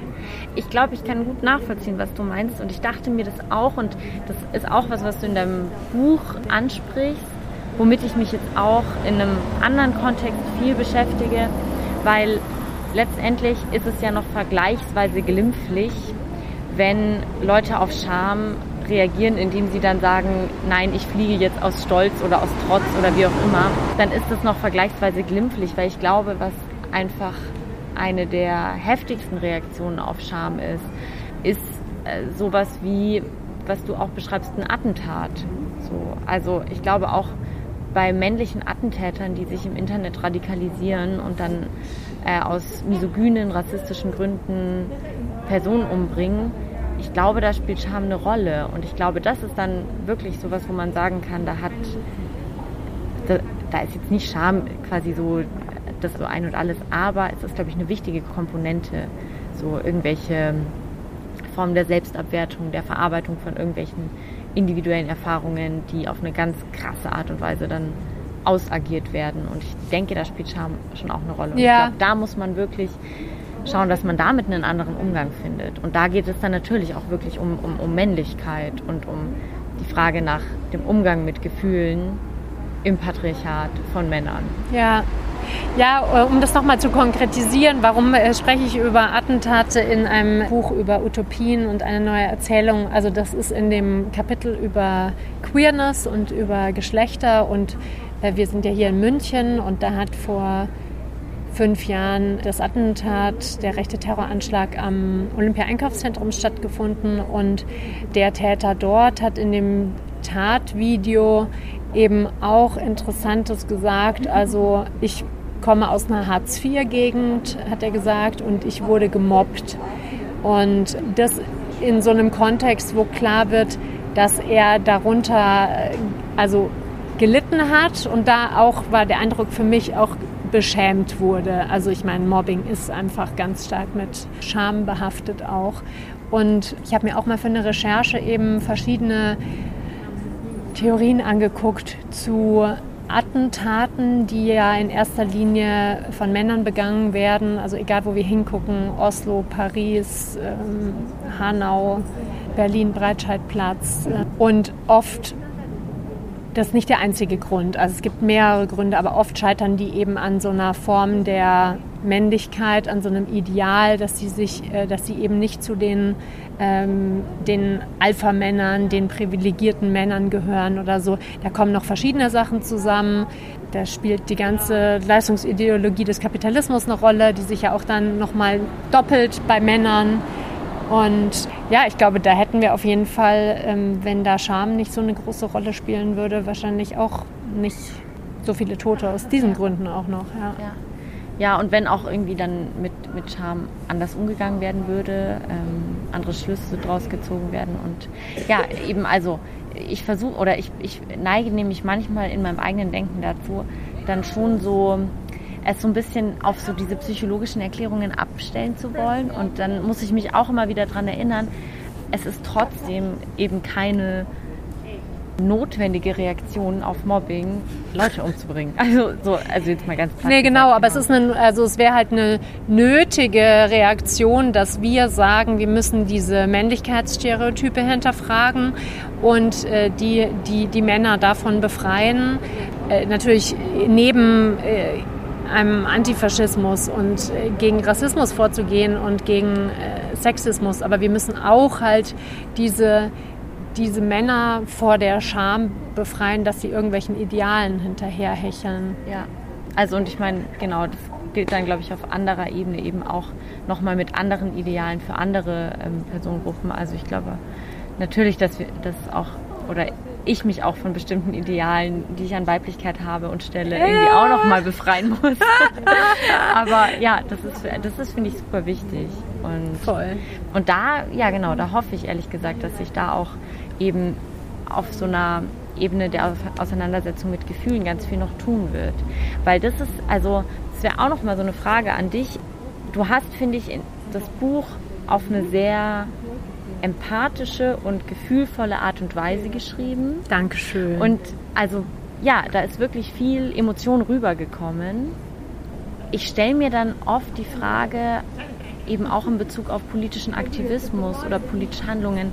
Ich glaube, ich kann gut nachvollziehen, was du meinst. Und ich dachte mir das auch. Und das ist auch was, was du in deinem Buch ansprichst, womit ich mich jetzt auch in einem anderen Kontext viel beschäftige, weil letztendlich ist es ja noch vergleichsweise glimpflich, wenn Leute auf Scham reagieren, indem sie dann sagen, nein, ich fliege jetzt aus Stolz oder aus Trotz oder wie auch immer, dann ist es noch vergleichsweise glimpflich, weil ich glaube, was einfach eine der heftigsten Reaktionen auf Scham ist, ist äh, sowas wie, was du auch beschreibst, ein Attentat. So, also ich glaube auch bei männlichen Attentätern, die sich im Internet radikalisieren und dann äh, aus misogynen, rassistischen Gründen Personen umbringen, ich glaube, da spielt Scham eine Rolle. Und ich glaube, das ist dann wirklich sowas, wo man sagen kann, da hat, da, da ist jetzt nicht Scham quasi so das so ein und alles, aber es ist, glaube ich, eine wichtige Komponente, so irgendwelche Formen der Selbstabwertung, der Verarbeitung von irgendwelchen individuellen Erfahrungen, die auf eine ganz krasse Art und Weise dann ausagiert werden. Und ich denke, da spielt Scham schon auch eine Rolle. Und ja. ich glaube, da muss man wirklich schauen, dass man damit einen anderen Umgang findet. Und da geht es dann natürlich auch wirklich um, um, um Männlichkeit und um die Frage nach dem Umgang mit Gefühlen im Patriarchat von Männern. Ja, ja, um das nochmal zu konkretisieren, warum äh, spreche ich über Attentate in einem Buch über Utopien und eine neue Erzählung? Also das ist in dem Kapitel über Queerness und über Geschlechter und äh, wir sind ja hier in München und da hat vor fünf Jahren das Attentat, der rechte Terroranschlag am Olympia-Einkaufszentrum stattgefunden und der Täter dort hat in dem Tatvideo eben auch Interessantes gesagt. Also ich komme aus einer Hartz-IV-Gegend, hat er gesagt, und ich wurde gemobbt. Und das in so einem Kontext, wo klar wird, dass er darunter also gelitten hat und da auch war der Eindruck für mich auch beschämt wurde. Also ich meine, Mobbing ist einfach ganz stark mit Scham behaftet auch. Und ich habe mir auch mal für eine Recherche eben verschiedene Theorien angeguckt zu Attentaten, die ja in erster Linie von Männern begangen werden. Also egal, wo wir hingucken, Oslo, Paris, ähm, Hanau, Berlin, Breitscheidplatz. Und oft, das ist nicht der einzige Grund, also es gibt mehrere Gründe, aber oft scheitern die eben an so einer Form der Männlichkeit, an so einem Ideal, dass sie sich, äh, dass sie eben nicht zu den ähm, den Alpha-Männern, den privilegierten Männern gehören oder so. Da kommen noch verschiedene Sachen zusammen. Da spielt die ganze Leistungsideologie des Kapitalismus eine Rolle, die sich ja auch dann nochmal doppelt bei Männern. Und ja, ich glaube, da hätten wir auf jeden Fall, ähm, wenn da Scham nicht so eine große Rolle spielen würde, wahrscheinlich auch nicht so viele Tote aus diesen Gründen auch noch. Ja. ja. Ja, und wenn auch irgendwie dann mit, mit Scham anders umgegangen werden würde, ähm, andere Schlüsse draus gezogen werden. Und ja, eben also ich versuche oder ich, ich neige nämlich manchmal in meinem eigenen Denken dazu, dann schon so es so ein bisschen auf so diese psychologischen Erklärungen abstellen zu wollen. Und dann muss ich mich auch immer wieder daran erinnern, es ist trotzdem eben keine notwendige Reaktion auf Mobbing, Leute umzubringen. Also so, also jetzt mal ganz platt. Nee, genau, aber es ist eine, also es wäre halt eine nötige Reaktion, dass wir sagen, wir müssen diese Männlichkeitsstereotype hinterfragen und äh, die, die, die Männer davon befreien. Äh, natürlich neben äh, einem Antifaschismus und äh, gegen Rassismus vorzugehen und gegen äh, Sexismus. Aber wir müssen auch halt diese, diese Männer vor der Scham befreien, dass sie irgendwelchen Idealen hinterherhecheln. Ja, also und ich meine, genau, das gilt dann, glaube ich, auf anderer Ebene eben auch nochmal mit anderen Idealen für andere ähm, Personengruppen. Also ich glaube natürlich, dass wir das auch, oder ich mich auch von bestimmten Idealen, die ich an Weiblichkeit habe und stelle, irgendwie auch noch mal befreien muss. Aber ja, das ist, das ist finde ich super wichtig. Und, Voll. Und da, ja genau, da hoffe ich ehrlich gesagt, dass sich da auch eben auf so einer Ebene der Auseinandersetzung mit Gefühlen ganz viel noch tun wird. Weil das ist, also, das wäre auch noch mal so eine Frage an dich. Du hast, finde ich, das Buch auf eine sehr empathische und gefühlvolle Art und Weise geschrieben. Dankeschön. Und also ja, da ist wirklich viel Emotion rübergekommen. Ich stelle mir dann oft die Frage, eben auch in Bezug auf politischen Aktivismus oder politische Handlungen,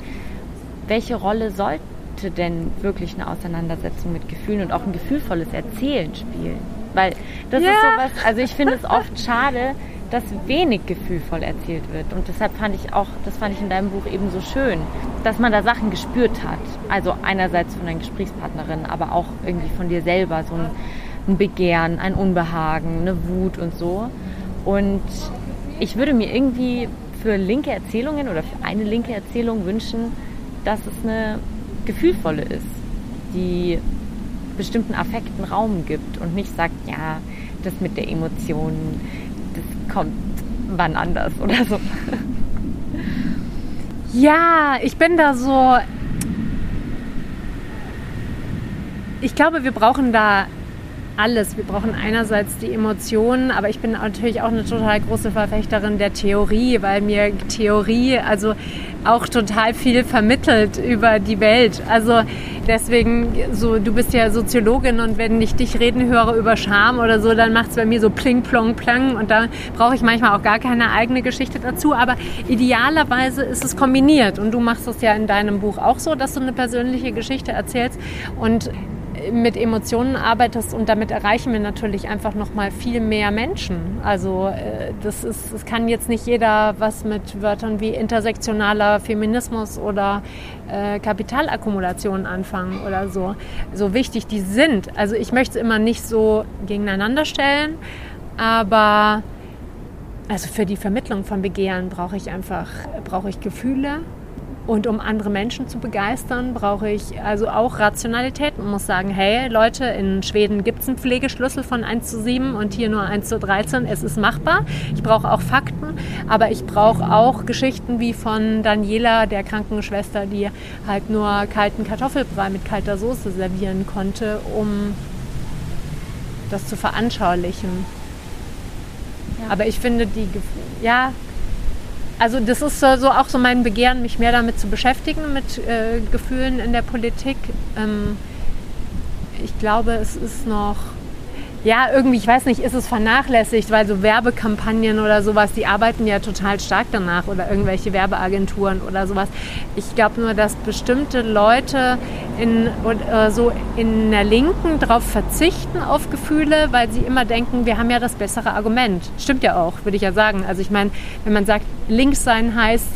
welche Rolle sollte denn wirklich eine Auseinandersetzung mit Gefühlen und auch ein gefühlvolles Erzählen spielen? Weil das ja. ist sowas, also ich finde es oft schade, dass wenig gefühlvoll erzählt wird. Und deshalb fand ich auch, das fand ich in deinem Buch eben so schön, dass man da Sachen gespürt hat. Also einerseits von deinen Gesprächspartnerin, aber auch irgendwie von dir selber, so ein, ein Begehren, ein Unbehagen, eine Wut und so. Und ich würde mir irgendwie für linke Erzählungen oder für eine linke Erzählung wünschen, dass es eine gefühlvolle ist, die bestimmten Affekten Raum gibt und nicht sagt, ja, das mit der Emotion, kommt wann anders oder so. Ja, ich bin da so. Ich glaube, wir brauchen da alles. Wir brauchen einerseits die Emotionen, aber ich bin natürlich auch eine total große Verfechterin der Theorie, weil mir Theorie also auch total viel vermittelt über die Welt. Also deswegen, so du bist ja Soziologin und wenn ich dich reden höre über Scham oder so, dann macht es bei mir so pling plong plang und da brauche ich manchmal auch gar keine eigene Geschichte dazu. Aber idealerweise ist es kombiniert und du machst es ja in deinem Buch auch so, dass du eine persönliche Geschichte erzählst und mit Emotionen arbeitest und damit erreichen wir natürlich einfach noch mal viel mehr Menschen. Also äh, das ist, es kann jetzt nicht jeder was mit Wörtern wie intersektionaler Feminismus oder äh, Kapitalakkumulation anfangen oder so. So wichtig die sind. Also ich möchte es immer nicht so gegeneinander stellen, aber also für die Vermittlung von Begehren brauche ich einfach brauche ich Gefühle und um andere Menschen zu begeistern, brauche ich also auch Rationalität. Man muss sagen, hey Leute, in Schweden gibt es einen Pflegeschlüssel von 1 zu 7 und hier nur 1 zu 13. Es ist machbar. Ich brauche auch Fakten, aber ich brauche auch Geschichten wie von Daniela, der Krankenschwester, die halt nur kalten Kartoffelbrei mit kalter Soße servieren konnte, um das zu veranschaulichen. Ja. Aber ich finde die, ja, also das ist so, so, auch so mein Begehren, mich mehr damit zu beschäftigen, mit äh, Gefühlen in der Politik. Ähm, ich glaube, es ist noch ja, irgendwie, ich weiß nicht, ist es vernachlässigt, weil so Werbekampagnen oder sowas, die arbeiten ja total stark danach oder irgendwelche Werbeagenturen oder sowas. Ich glaube nur, dass bestimmte Leute in, äh, so in der Linken darauf verzichten auf Gefühle, weil sie immer denken, wir haben ja das bessere Argument. Stimmt ja auch, würde ich ja sagen. Also ich meine, wenn man sagt, links sein heißt,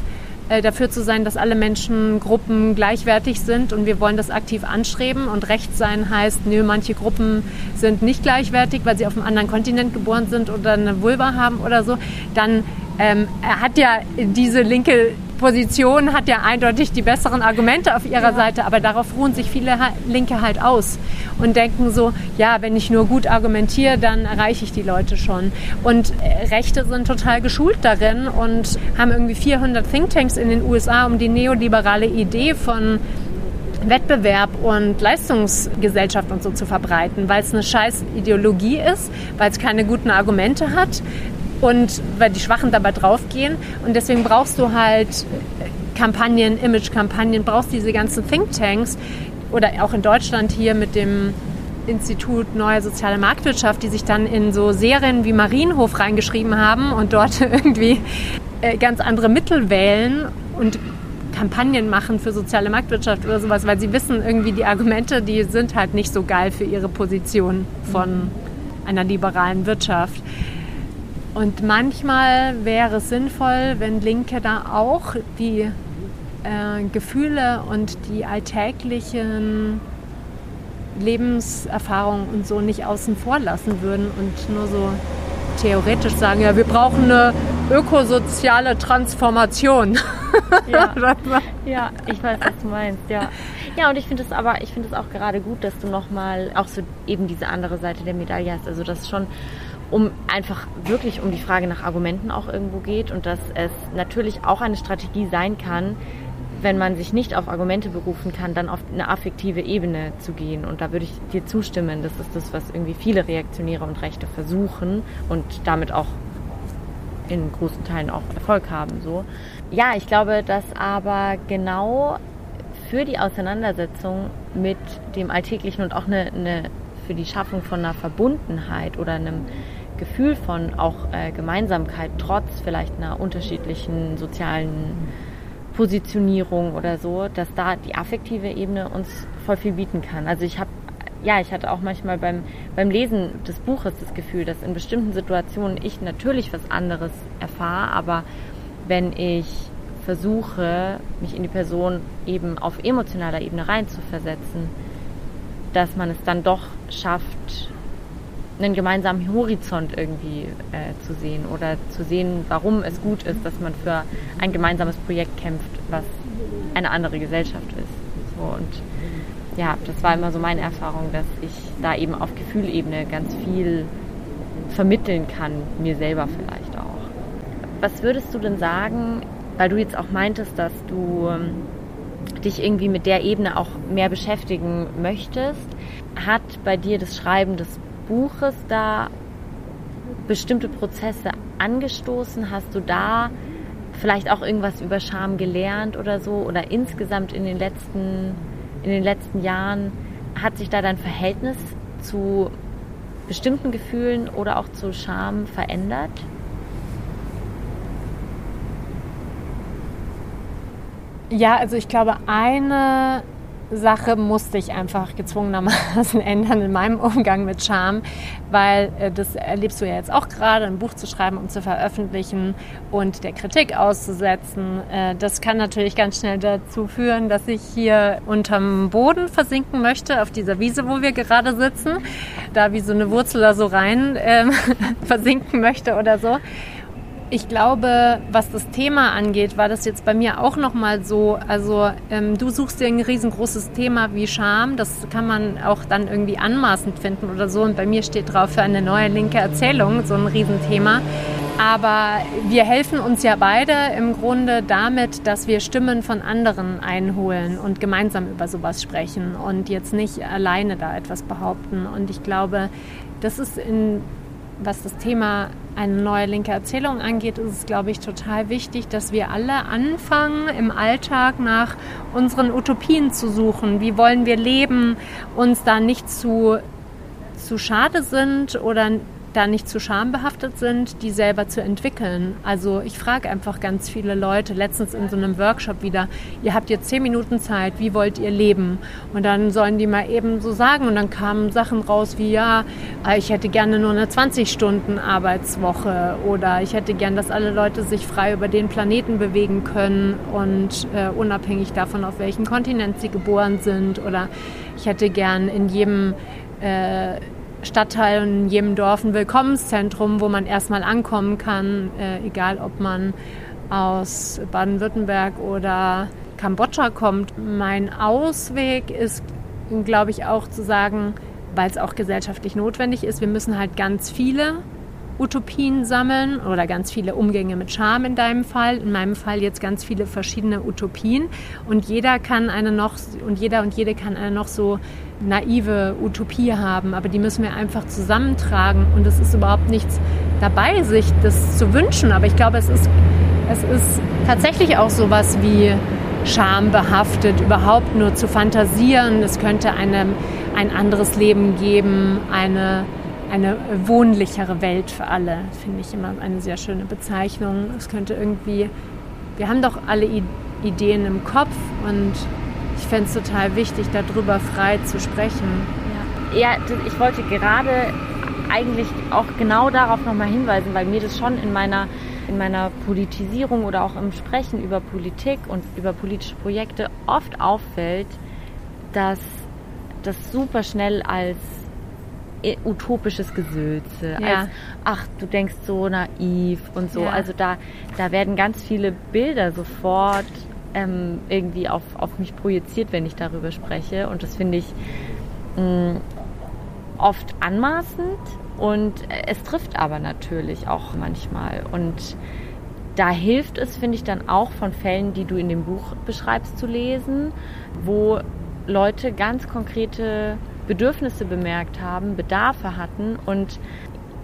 äh, dafür zu sein, dass alle Menschengruppen gleichwertig sind und wir wollen das aktiv anstreben. Und Recht sein heißt, nö, manche Gruppen sind nicht gleichwertig, weil sie auf einem anderen Kontinent geboren sind oder eine Vulva haben oder so. Dann ähm, hat ja diese linke Position hat ja eindeutig die besseren Argumente auf ihrer ja. Seite, aber darauf ruhen sich viele Linke halt aus und denken so, ja, wenn ich nur gut argumentiere, dann erreiche ich die Leute schon. Und äh, Rechte sind total geschult darin und haben irgendwie 400 Thinktanks in den USA, um die neoliberale Idee von Wettbewerb und Leistungsgesellschaft und so zu verbreiten, weil es eine scheiß Ideologie ist, weil es keine guten Argumente hat, und weil die Schwachen dabei draufgehen. Und deswegen brauchst du halt Kampagnen, Image-Kampagnen, brauchst diese ganzen Thinktanks, oder auch in Deutschland hier mit dem Institut Neue Soziale Marktwirtschaft, die sich dann in so Serien wie Marienhof reingeschrieben haben und dort irgendwie äh, ganz andere Mittel wählen und Kampagnen machen für soziale Marktwirtschaft oder sowas, weil sie wissen irgendwie die Argumente, die sind halt nicht so geil für ihre Position von einer liberalen Wirtschaft. Und manchmal wäre es sinnvoll, wenn Linke da auch die äh, Gefühle und die alltäglichen Lebenserfahrungen und so nicht außen vor lassen würden und nur so theoretisch sagen, ja, wir brauchen eine ökosoziale Transformation. Ja, ja ich weiß, was du meinst, ja. Ja, und ich finde es aber, ich finde es auch gerade gut, dass du nochmal auch so eben diese andere Seite der Medaille hast. Also das schon um einfach wirklich um die Frage nach Argumenten auch irgendwo geht und dass es natürlich auch eine Strategie sein kann, wenn man sich nicht auf Argumente berufen kann, dann auf eine affektive Ebene zu gehen. Und da würde ich dir zustimmen. Das ist das, was irgendwie viele Reaktionäre und Rechte versuchen und damit auch in großen Teilen auch Erfolg haben. So. Ja, ich glaube, dass aber genau für die Auseinandersetzung mit dem Alltäglichen und auch eine, eine für die Schaffung von einer Verbundenheit oder einem Gefühl von auch äh, Gemeinsamkeit trotz vielleicht einer unterschiedlichen sozialen Positionierung oder so, dass da die affektive Ebene uns voll viel bieten kann. Also ich habe ja, ich hatte auch manchmal beim, beim Lesen des Buches das Gefühl, dass in bestimmten Situationen ich natürlich was anderes erfahre, aber wenn ich versuche, mich in die Person eben auf emotionaler Ebene reinzuversetzen, dass man es dann doch schafft, einen gemeinsamen Horizont irgendwie äh, zu sehen oder zu sehen, warum es gut ist, dass man für ein gemeinsames Projekt kämpft, was eine andere Gesellschaft ist. So, und ja, das war immer so meine Erfahrung, dass ich da eben auf Gefühlebene ganz viel vermitteln kann, mir selber vielleicht auch. Was würdest du denn sagen, weil du jetzt auch meintest, dass du ähm, dich irgendwie mit der Ebene auch mehr beschäftigen möchtest, hat bei dir das Schreiben des Buches da bestimmte Prozesse angestoßen? Hast du da vielleicht auch irgendwas über Scham gelernt oder so? Oder insgesamt in den letzten, in den letzten Jahren hat sich da dein Verhältnis zu bestimmten Gefühlen oder auch zu Scham verändert? Ja, also ich glaube, eine Sache musste ich einfach gezwungenermaßen ändern in meinem Umgang mit Scham, weil äh, das erlebst du ja jetzt auch gerade, ein Buch zu schreiben und zu veröffentlichen und der Kritik auszusetzen. Äh, das kann natürlich ganz schnell dazu führen, dass ich hier unterm Boden versinken möchte, auf dieser Wiese, wo wir gerade sitzen, da wie so eine Wurzel da so rein äh, versinken möchte oder so ich glaube, was das Thema angeht, war das jetzt bei mir auch nochmal so. Also ähm, du suchst dir ein riesengroßes Thema wie Scham. Das kann man auch dann irgendwie anmaßend finden oder so. Und bei mir steht drauf für eine neue linke Erzählung so ein Riesenthema. Aber wir helfen uns ja beide im Grunde damit, dass wir Stimmen von anderen einholen und gemeinsam über sowas sprechen und jetzt nicht alleine da etwas behaupten. Und ich glaube, das ist in was das Thema eine neue linke Erzählung angeht, ist es, glaube ich, total wichtig, dass wir alle anfangen, im Alltag nach unseren Utopien zu suchen. Wie wollen wir leben, uns da nicht zu, zu schade sind oder da nicht zu schambehaftet sind, die selber zu entwickeln. Also ich frage einfach ganz viele Leute, letztens in so einem Workshop wieder, ihr habt jetzt zehn Minuten Zeit, wie wollt ihr leben? Und dann sollen die mal eben so sagen und dann kamen Sachen raus wie, ja, ich hätte gerne nur eine 20-Stunden-Arbeitswoche oder ich hätte gern, dass alle Leute sich frei über den Planeten bewegen können und äh, unabhängig davon, auf welchem Kontinent sie geboren sind oder ich hätte gern in jedem äh, Stadtteil und in jedem Dorf ein Willkommenszentrum, wo man erstmal ankommen kann, äh, egal ob man aus Baden-Württemberg oder Kambodscha kommt. Mein Ausweg ist, glaube ich, auch zu sagen, weil es auch gesellschaftlich notwendig ist, wir müssen halt ganz viele Utopien sammeln oder ganz viele Umgänge mit Scham in deinem Fall, in meinem Fall jetzt ganz viele verschiedene Utopien und jeder kann eine noch und jeder und jede kann eine noch so naive Utopie haben, aber die müssen wir einfach zusammentragen und es ist überhaupt nichts dabei, sich das zu wünschen, aber ich glaube, es ist, es ist tatsächlich auch sowas wie schambehaftet, überhaupt nur zu fantasieren. Es könnte einem ein anderes Leben geben, eine, eine wohnlichere Welt für alle. Finde ich immer eine sehr schöne Bezeichnung. Es könnte irgendwie, wir haben doch alle Ideen im Kopf und ich fände es total wichtig, darüber frei zu sprechen. Ja, ja ich wollte gerade eigentlich auch genau darauf nochmal hinweisen, weil mir das schon in meiner, in meiner Politisierung oder auch im Sprechen über Politik und über politische Projekte oft auffällt, dass das super schnell als utopisches Gesülze. Ja. Als, ach, du denkst so naiv und so. Ja. Also da, da werden ganz viele Bilder sofort ähm, irgendwie auf, auf mich projiziert, wenn ich darüber spreche. Und das finde ich mh, mm, oft anmaßend und es trifft aber natürlich auch manchmal. Und da hilft es, finde ich, dann auch von Fällen, die du in dem Buch beschreibst, zu lesen, wo Leute ganz konkrete Bedürfnisse bemerkt haben, Bedarfe hatten und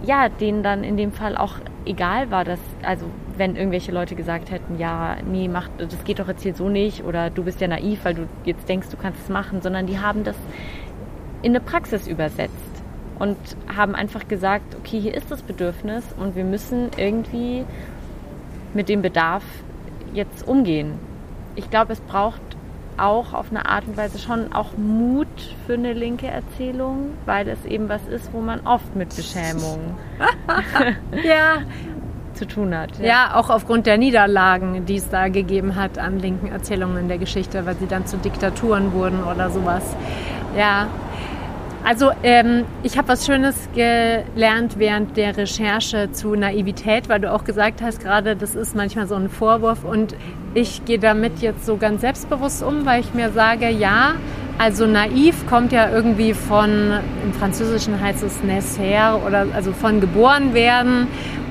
ja, denen dann in dem Fall auch egal war, dass, also wenn irgendwelche Leute gesagt hätten, ja, nee, mach, das geht doch jetzt hier so nicht oder du bist ja naiv, weil du jetzt denkst, du kannst es machen, sondern die haben das in eine Praxis übersetzt und haben einfach gesagt, okay, hier ist das Bedürfnis und wir müssen irgendwie mit dem Bedarf jetzt umgehen. Ich glaube, es braucht auch auf eine Art und Weise schon auch Mut für eine linke Erzählung, weil es eben was ist, wo man oft mit Beschämung ja. Zu tun hat. Ja. ja. auch aufgrund der Niederlagen, die es da gegeben hat an linken Erzählungen in der Geschichte, weil sie dann zu Diktaturen wurden oder sowas. Ja, also ähm, ich habe was Schönes gelernt während der Recherche zu Naivität, weil du auch gesagt hast gerade, das ist manchmal so ein Vorwurf und ich gehe damit jetzt so ganz selbstbewusst um, weil ich mir sage, ja, also naiv kommt ja irgendwie von, im Französischen heißt es naisser oder also von geboren werden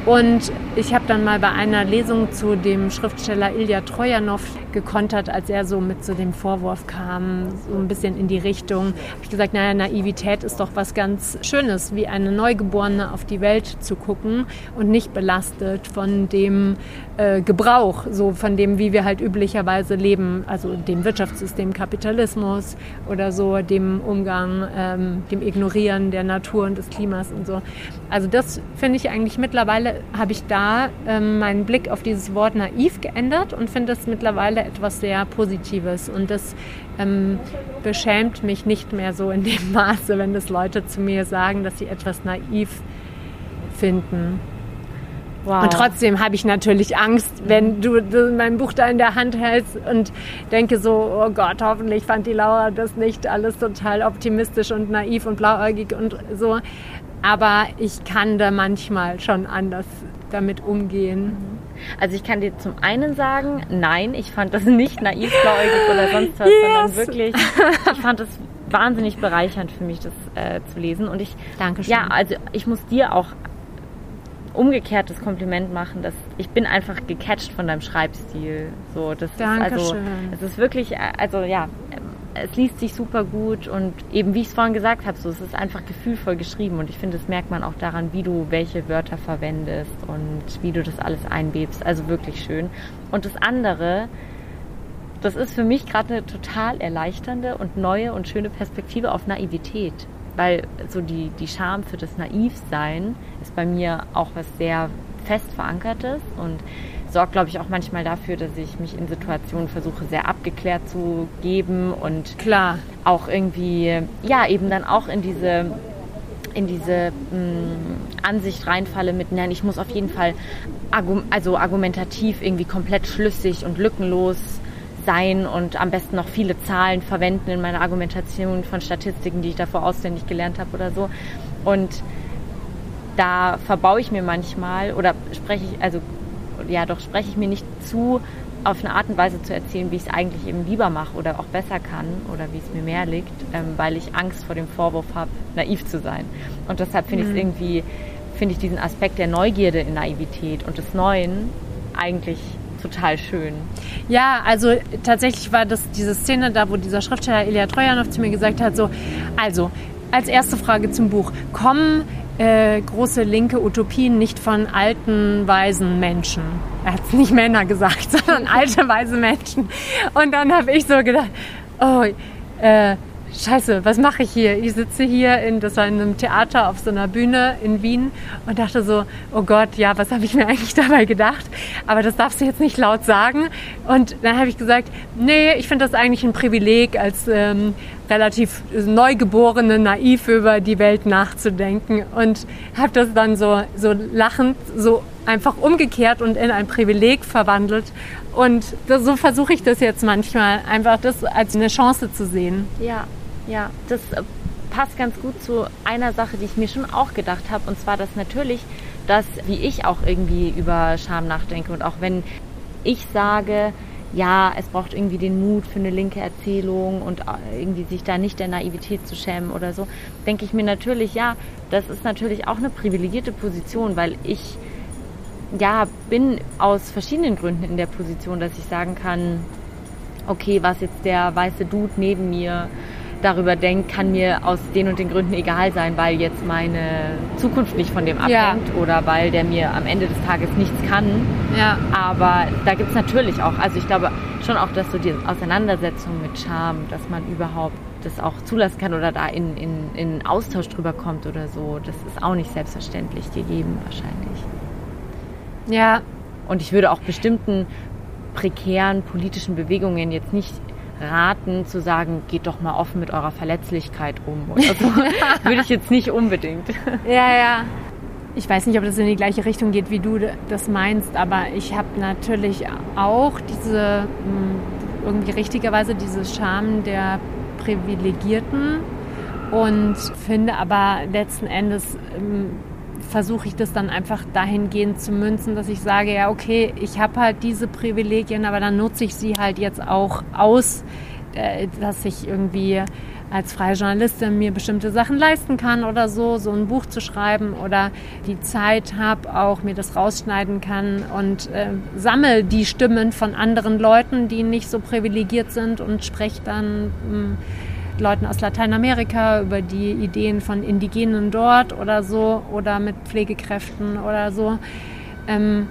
und ich habe dann mal bei einer Lesung zu dem Schriftsteller Ilya Trojanow gekontert, als er so mit so dem Vorwurf kam, so ein bisschen in die Richtung, habe ich gesagt, naja, Naivität ist doch was ganz Schönes, wie eine Neugeborene auf die Welt zu gucken und nicht belastet von dem äh, Gebrauch, so von dem, wie wir halt üblicherweise leben, also dem Wirtschaftssystem Kapitalismus oder so, dem Umgang, ähm, dem Ignorieren der Natur und des Klimas und so. Also das finde ich eigentlich mittlerweile, habe ich da ähm, meinen Blick auf dieses Wort naiv geändert und finde es mittlerweile etwas sehr Positives und das ähm, beschämt mich nicht mehr so in dem Maße, wenn das Leute zu mir sagen, dass sie etwas naiv finden. Wow. Und trotzdem habe ich natürlich Angst, wenn du, mein Buch da in der Hand hältst und denke so, oh Gott, hoffentlich fand die Laura das nicht alles total optimistisch und naiv und blauäugig und so. Aber ich kann da manchmal schon anders damit umgehen. Also ich kann dir zum einen sagen, nein, ich fand das nicht naiv, blauäugig oder sonst was, yes. sondern wirklich, ich fand es wahnsinnig bereichernd für mich, das äh, zu lesen. Und ich, Dankeschön. Ja, also ich muss dir auch umgekehrtes Kompliment machen, dass ich bin einfach gecatcht von deinem Schreibstil. So, das Dankeschön. ist also, es ist wirklich, also ja, es liest sich super gut und eben wie ich es vorhin gesagt habe, so es ist einfach gefühlvoll geschrieben und ich finde, das merkt man auch daran, wie du welche Wörter verwendest und wie du das alles einbebst. Also wirklich schön. Und das andere, das ist für mich gerade eine total erleichternde und neue und schöne Perspektive auf Naivität weil so die, die Scham für das Naivsein ist bei mir auch was sehr fest verankertes und sorgt, glaube ich, auch manchmal dafür, dass ich mich in Situationen versuche, sehr abgeklärt zu geben und klar auch irgendwie, ja, eben dann auch in diese in diese mh, mm, Ansicht reinfalle mit, nein, ich muss auf jeden Fall also argumentativ irgendwie komplett schlüssig und lückenlos sein und am besten noch viele Zahlen verwenden in meiner Argumentation von Statistiken, die ich davor auswendig gelernt habe oder so. Und da verbaue ich mir manchmal oder spreche ich, also ja, doch spreche ich mir nicht zu, auf eine Art und Weise zu erzählen, wie ich es eigentlich eben lieber mache oder auch besser kann oder wie es mir mehr liegt, ähm, weil ich Angst vor dem Vorwurf habe, naiv zu sein. Und deshalb finde mhm. ich es irgendwie, finde ich diesen Aspekt der Neugierde in Naivität und des Neuen eigentlich total schön. Ja, also tatsächlich war das diese Szene da, wo dieser Schriftsteller Ilya Trojanow zu mir gesagt hat, so, also als erste Frage zum Buch, kommen äh, große linke Utopien nicht von alten, weisen Menschen. Er hat es nicht Männer gesagt, sondern alte, weise Menschen. Und dann habe ich so gedacht, oh, äh, Scheiße, was mache ich hier? Ich sitze hier in, das war in einem Theater auf so einer Bühne in Wien und dachte so, oh Gott, ja, was habe ich mir eigentlich dabei gedacht? Aber das darfst du jetzt nicht laut sagen. Und dann habe ich gesagt, nee, ich finde das eigentlich ein Privileg, als ähm, relativ Neugeborene naiv über die Welt nachzudenken und habe das dann so, so lachend, so einfach umgekehrt und in ein Privileg verwandelt. Und das, so versuche ich das jetzt manchmal, einfach das als eine Chance zu sehen. Ja, ja, das äh, passt ganz gut zu einer Sache, die ich mir schon auch gedacht habe. Und zwar, dass natürlich, dass, wie ich auch irgendwie über Scham nachdenke und auch wenn ich sage, ja, es braucht irgendwie den Mut für eine linke Erzählung und äh, irgendwie sich da nicht der Naivität zu schämen oder so, denke ich mir natürlich, ja, das ist natürlich auch eine privilegierte Position, weil ich ja bin aus verschiedenen Gründen in der Position, dass ich sagen kann, okay, was jetzt der weiße Dude neben mir darüber denkt, kann mir aus den und den Gründen egal sein, weil jetzt meine Zukunft nicht von dem abhängt ja. oder weil der mir am Ende des Tages nichts kann. Ja. Aber da gibt es natürlich auch, also ich glaube schon auch, dass so die Auseinandersetzung mit Scham, dass man überhaupt das auch zulassen kann oder da in, in, in Austausch drüber kommt oder so, das ist auch nicht selbstverständlich gegeben wahrscheinlich. Ja. Und ich würde auch bestimmten prekären politischen Bewegungen jetzt nicht raten, zu sagen, geht doch mal offen mit eurer Verletzlichkeit um. Oder so. Würde ich jetzt nicht unbedingt. Ja, ja. Ich weiß nicht, ob das in die gleiche Richtung geht, wie du das meinst, aber ich habe natürlich auch diese, hm, irgendwie richtigerweise diese Scham der Privilegierten und finde aber letzten Endes hm, versuche ich das dann einfach dahingehend zu münzen, dass ich sage, ja, okay, ich habe halt diese Privilegien, aber dann nutze ich sie halt jetzt auch aus, äh, dass ich irgendwie als freie Journalistin mir bestimmte Sachen leisten kann oder so, so ein Buch zu schreiben oder die Zeit habe, auch mir das rausschneiden kann und äh, sammle die Stimmen von anderen Leuten, die nicht so privilegiert sind und spreche dann mh, hm, Leuten aus Lateinamerika über die Ideen von Indigenen dort oder so oder mit Pflegekräften oder so. Ähm,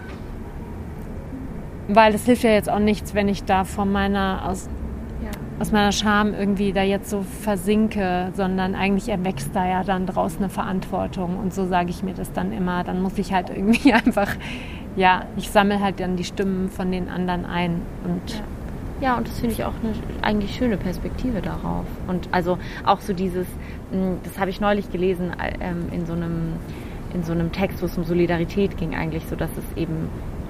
weil es hilft ja jetzt auch nichts, wenn ich da von meiner aus, ja. aus meiner Scham irgendwie da jetzt so versinke, sondern eigentlich erwächst da ja dann draußen eine Verantwortung und so sage ich mir das dann immer. Dann muss ich halt irgendwie einfach, ja, ich sammle halt dann die Stimmen von den anderen ein und ja. Ja, und das finde ich auch eine eigentlich schöne Perspektive darauf. Und also auch so dieses, hm, das habe ich neulich gelesen ähm, in so einem in so einem Text, wo es um Solidarität ging, eigentlich so, dass es eben,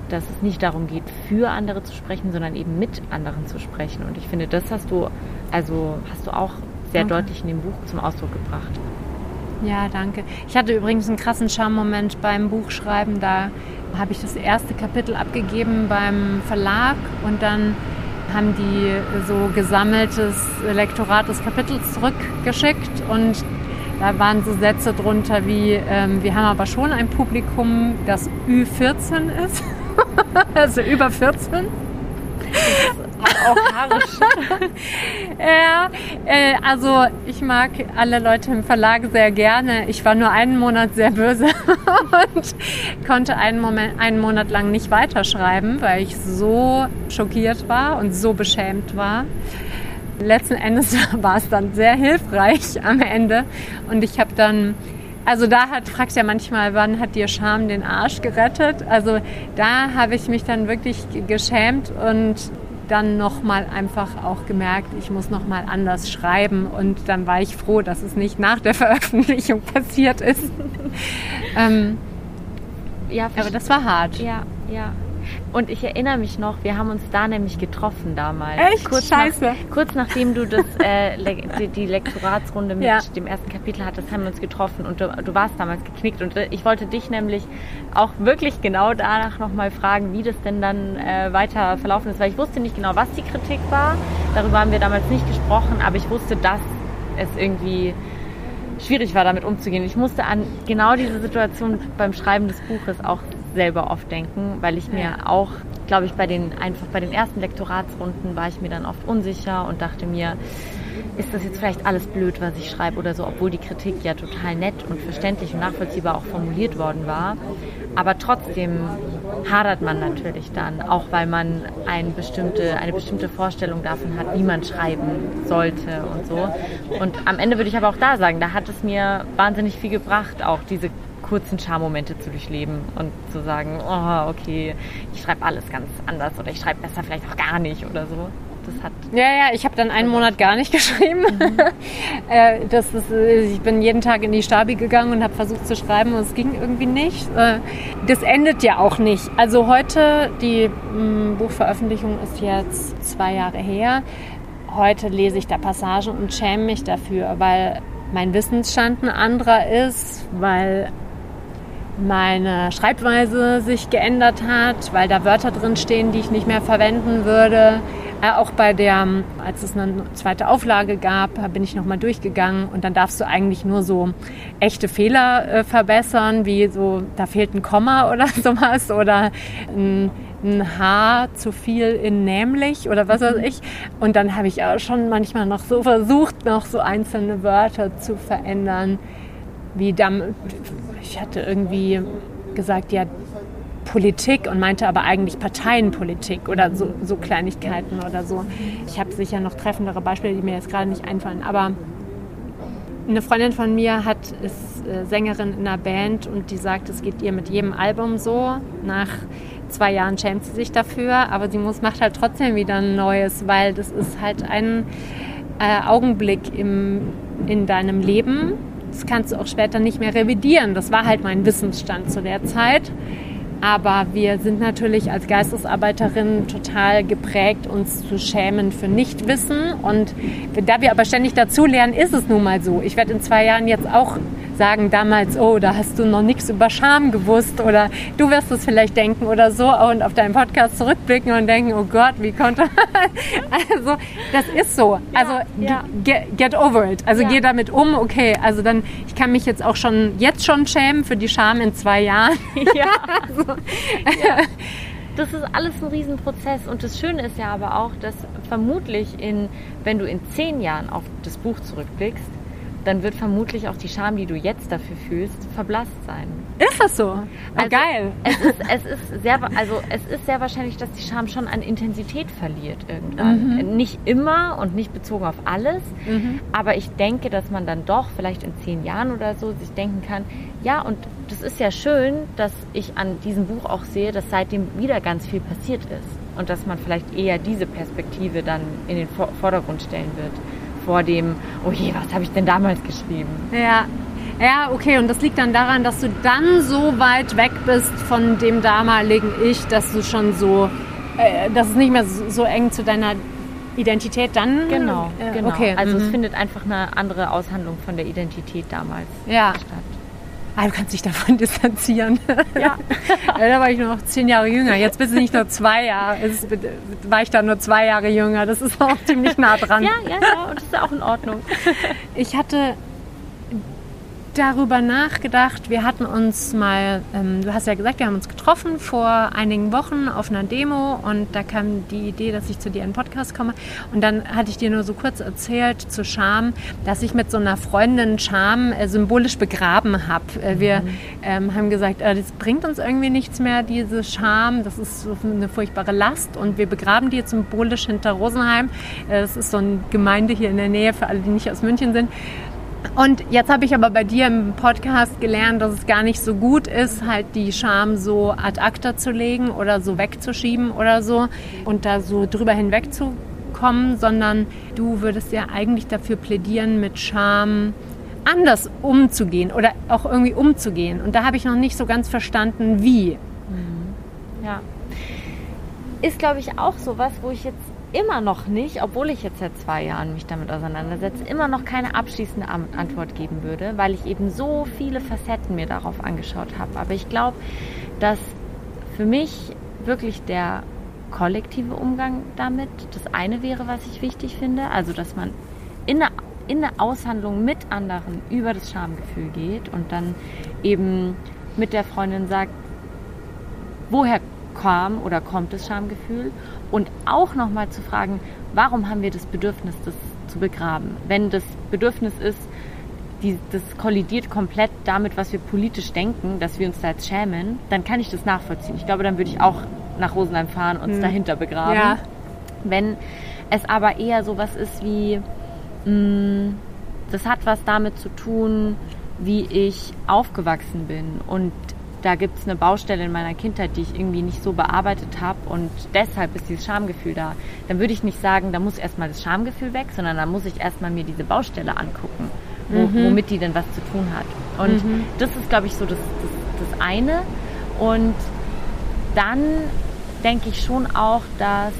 dass es nicht darum geht, für andere zu sprechen, sondern eben mit anderen zu sprechen. Und ich finde, das hast du, also hast du auch sehr okay. deutlich in dem Buch zum Ausdruck gebracht. Ja, danke. Ich hatte übrigens einen krassen Charmoment beim Buchschreiben. Da habe ich das erste Kapitel abgegeben beim Verlag und dann haben die so gesammeltes Lektorat des Kapitels zurückgeschickt und da waren so Sätze drunter wie, ähm, wir haben aber schon ein Publikum, das Ü14 ist, also über 14 auch haarisch. ja, äh, also ich mag alle Leute im Verlag sehr gerne. Ich war nur einen Monat sehr böse und konnte einen, Moment, einen Monat lang nicht weiterschreiben, weil ich so schockiert war und so beschämt war. Letzten Endes war es dann sehr hilfreich am Ende und ich habe dann also da hat, fragt ja manchmal, wann hat dir Scham den Arsch gerettet? Also da habe ich mich dann wirklich geschämt und dann nochmal einfach auch gemerkt, ich muss nochmal anders schreiben und dann war ich froh, dass es nicht nach der Veröffentlichung passiert ist. ähm, ja, aber das war hart. Ja, ja. Und ich erinnere mich noch, wir haben uns da nämlich getroffen damals. Echt? Kurz Scheiße. Nach, kurz nachdem du das, äh, die, die Lektoratsrunde mit ja. dem ersten Kapitel hattest, haben wir uns getroffen und du, du warst damals geknickt. Und äh, ich wollte dich nämlich auch wirklich genau danach nochmal fragen, wie das denn dann äh, weiter verlaufen ist. Weil ich wusste nicht genau, was die Kritik war. Darüber haben wir damals nicht gesprochen, aber ich wusste, dass es irgendwie schwierig war, damit umzugehen. Ich musste an genau diese Situation beim Schreiben des Buches auch selber oft denken, weil ich mir ja. auch, glaube ich, bei den einfach bei den ersten Lektoratsrunden war ich mir dann oft unsicher und dachte mir, ist das jetzt vielleicht alles blöd, was ich schreibe oder so, obwohl die Kritik ja total nett und verständlich und nachvollziehbar auch formuliert worden war. Aber trotzdem hadert man natürlich dann, auch weil man eine bestimmte, eine bestimmte Vorstellung davon hat, wie man schreiben sollte und so. Und am Ende würde ich aber auch da sagen, da hat es mir wahnsinnig viel gebracht, auch diese kurzen Charmomente zu durchleben und zu sagen, oh, okay, ich schreibe alles ganz anders oder ich schreibe besser vielleicht auch gar nicht oder so. Das hat ja, ja, ich habe dann einen Monat gar nicht geschrieben. Mhm. Äh, das ist, äh, ich bin jeden Tag in die Stabi gegangen und habe versucht zu schreiben und es ging irgendwie nicht. Äh, das endet ja auch nicht. Also heute, die mm, Buchveröffentlichung ist jetzt zwei Jahre her. Heute lese ich da Passagen und schäme mich dafür, weil mein Wissensstand ein anderer ist, weil meine Schreibweise sich geändert hat, weil da Wörter drin stehen, die ich nicht mehr verwenden würde. Äh, auch bei der, als es eine zweite Auflage gab, bin ich nochmal durchgegangen und dann darfst du eigentlich nur so echte Fehler äh, verbessern, wie so, da fehlt ein Komma oder sowas oder ein, ein H zu viel in nämlich oder was weiß ich. Und dann habe ich auch schon manchmal noch so versucht, noch so einzelne Wörter zu verändern, wie dann, ich hatte irgendwie gesagt, ja, Politik und meinte aber eigentlich Parteienpolitik oder so, so Kleinigkeiten oder so. Ich habe sicher noch treffendere Beispiele, die mir jetzt gerade nicht einfallen, aber eine Freundin von mir hat, ist äh, Sängerin in einer Band und die sagt, es geht ihr mit jedem Album so. Nach zwei Jahren schämt sie sich dafür, aber sie muss, macht halt trotzdem wieder ein neues, weil das ist halt ein äh, Augenblick im, in deinem Leben. Das kannst du auch später nicht mehr revidieren. Das war halt mein Wissensstand zu der Zeit. Aber wir sind natürlich als Geistesarbeiterinnen total geprägt, uns zu schämen für Nichtwissen. Und da wir aber ständig dazulernen, ist es nun mal so. Ich werde in zwei Jahren jetzt auch sagen damals, oh, da hast du noch nichts über Scham gewusst oder du wirst es vielleicht denken oder so und auf deinen Podcast zurückblicken und denken, oh Gott, wie konnte. also, das ist so. Also, ja. Get, get, over it. Also, ja. geh damit um, okay. Also, dann, ich kann mich jetzt auch schon, jetzt schon schämen für die Scham in zwei Jahren. Ja. also, ja. Das ist alles ein Riesenprozess und das Schöne ist ja aber auch, dass vermutlich in, wenn du in zehn Jahren auf das Buch zurückblickst, dann wird vermutlich auch die Scham, die du jetzt dafür fühlst, verblasst sein. Ist das so? Ah, also geil. Es ist, es, ist sehr, also es ist sehr wahrscheinlich, dass die Scham schon an Intensität verliert irgendwann. Mhm. Nicht immer und nicht bezogen auf alles, mhm. aber ich denke, dass man dann doch vielleicht in zehn Jahren oder so sich denken kann, ja, und das ist ja schön, dass ich an diesem Buch auch sehe, dass seitdem wieder ganz viel passiert ist und dass man vielleicht eher diese Perspektive dann in den Vordergrund stellen wird vor dem, oh je, was habe ich denn damals geschrieben? Ja. Ja, okay, und das liegt dann daran, dass du dann so weit weg bist von dem damaligen Ich, dass du schon so, äh, dass es nicht mehr so, so eng zu deiner Identität dann. Genau, äh, genau. Okay. Also mhm. es findet einfach eine andere Aushandlung von der Identität damals ja. statt. Ah, du kannst dich davon distanzieren. Ja. da war ich nur noch zehn Jahre jünger. Jetzt bist du nicht nur zwei Jahre. Jetzt war ich da nur zwei Jahre jünger. Das ist auch ziemlich nah dran. Ja, ja, ja. Und das ist auch in Ordnung. Ich hatte darüber nachgedacht. Wir hatten uns mal, ähm, du hast ja gesagt, wir haben uns getroffen vor einigen Wochen auf einer Demo und da kam die Idee, dass ich zu dir in den Podcast komme. Und dann hatte ich dir nur so kurz erzählt zu Scham, dass ich mit so einer Freundin Scham äh, symbolisch begraben habe. Äh, wir mhm. ähm, haben gesagt, äh, das bringt uns irgendwie nichts mehr, diese Scham. Das ist so eine furchtbare Last und wir begraben die jetzt symbolisch hinter Rosenheim. Äh, das ist so eine Gemeinde hier in der Nähe für alle, die nicht aus München sind. Und jetzt habe ich aber bei dir im Podcast gelernt, dass es gar nicht so gut ist, halt die Scham so ad acta zu legen oder so wegzuschieben oder so und da so drüber hinwegzukommen, sondern du würdest ja eigentlich dafür plädieren, mit Scham anders umzugehen oder auch irgendwie umzugehen. Und da habe ich noch nicht so ganz verstanden, wie. Mhm. Ja. Ist, glaube ich, auch so was, wo ich jetzt immer noch nicht, obwohl ich jetzt seit zwei Jahren mich damit auseinandersetze, immer noch keine abschließende Antwort geben würde, weil ich eben so viele Facetten mir darauf angeschaut habe. Aber ich glaube, dass für mich wirklich der kollektive Umgang damit das eine wäre, was ich wichtig finde. Also, dass man in eine, in eine Aushandlung mit anderen über das Schamgefühl geht und dann eben mit der Freundin sagt, woher kam oder kommt das Schamgefühl und auch nochmal zu fragen, warum haben wir das Bedürfnis, das zu begraben. Wenn das Bedürfnis ist, die, das kollidiert komplett damit, was wir politisch denken, dass wir uns da jetzt schämen, dann kann ich das nachvollziehen. Ich glaube, dann würde ich auch nach Rosenheim fahren und es hm. dahinter begraben. Ja. Wenn es aber eher sowas ist wie, mh, mm, das hat was damit zu tun, wie ich aufgewachsen bin und da gibt es eine Baustelle in meiner Kindheit, die ich irgendwie nicht so bearbeitet habe und deshalb ist dieses Schamgefühl da. Dann würde ich nicht sagen, da muss erstmal das Schamgefühl weg, sondern da muss ich erstmal mir diese Baustelle angucken, wo, mhm. womit die denn was zu tun hat. Und mhm. das ist, glaube ich, so das, das, das eine. Und dann denke ich schon auch, dass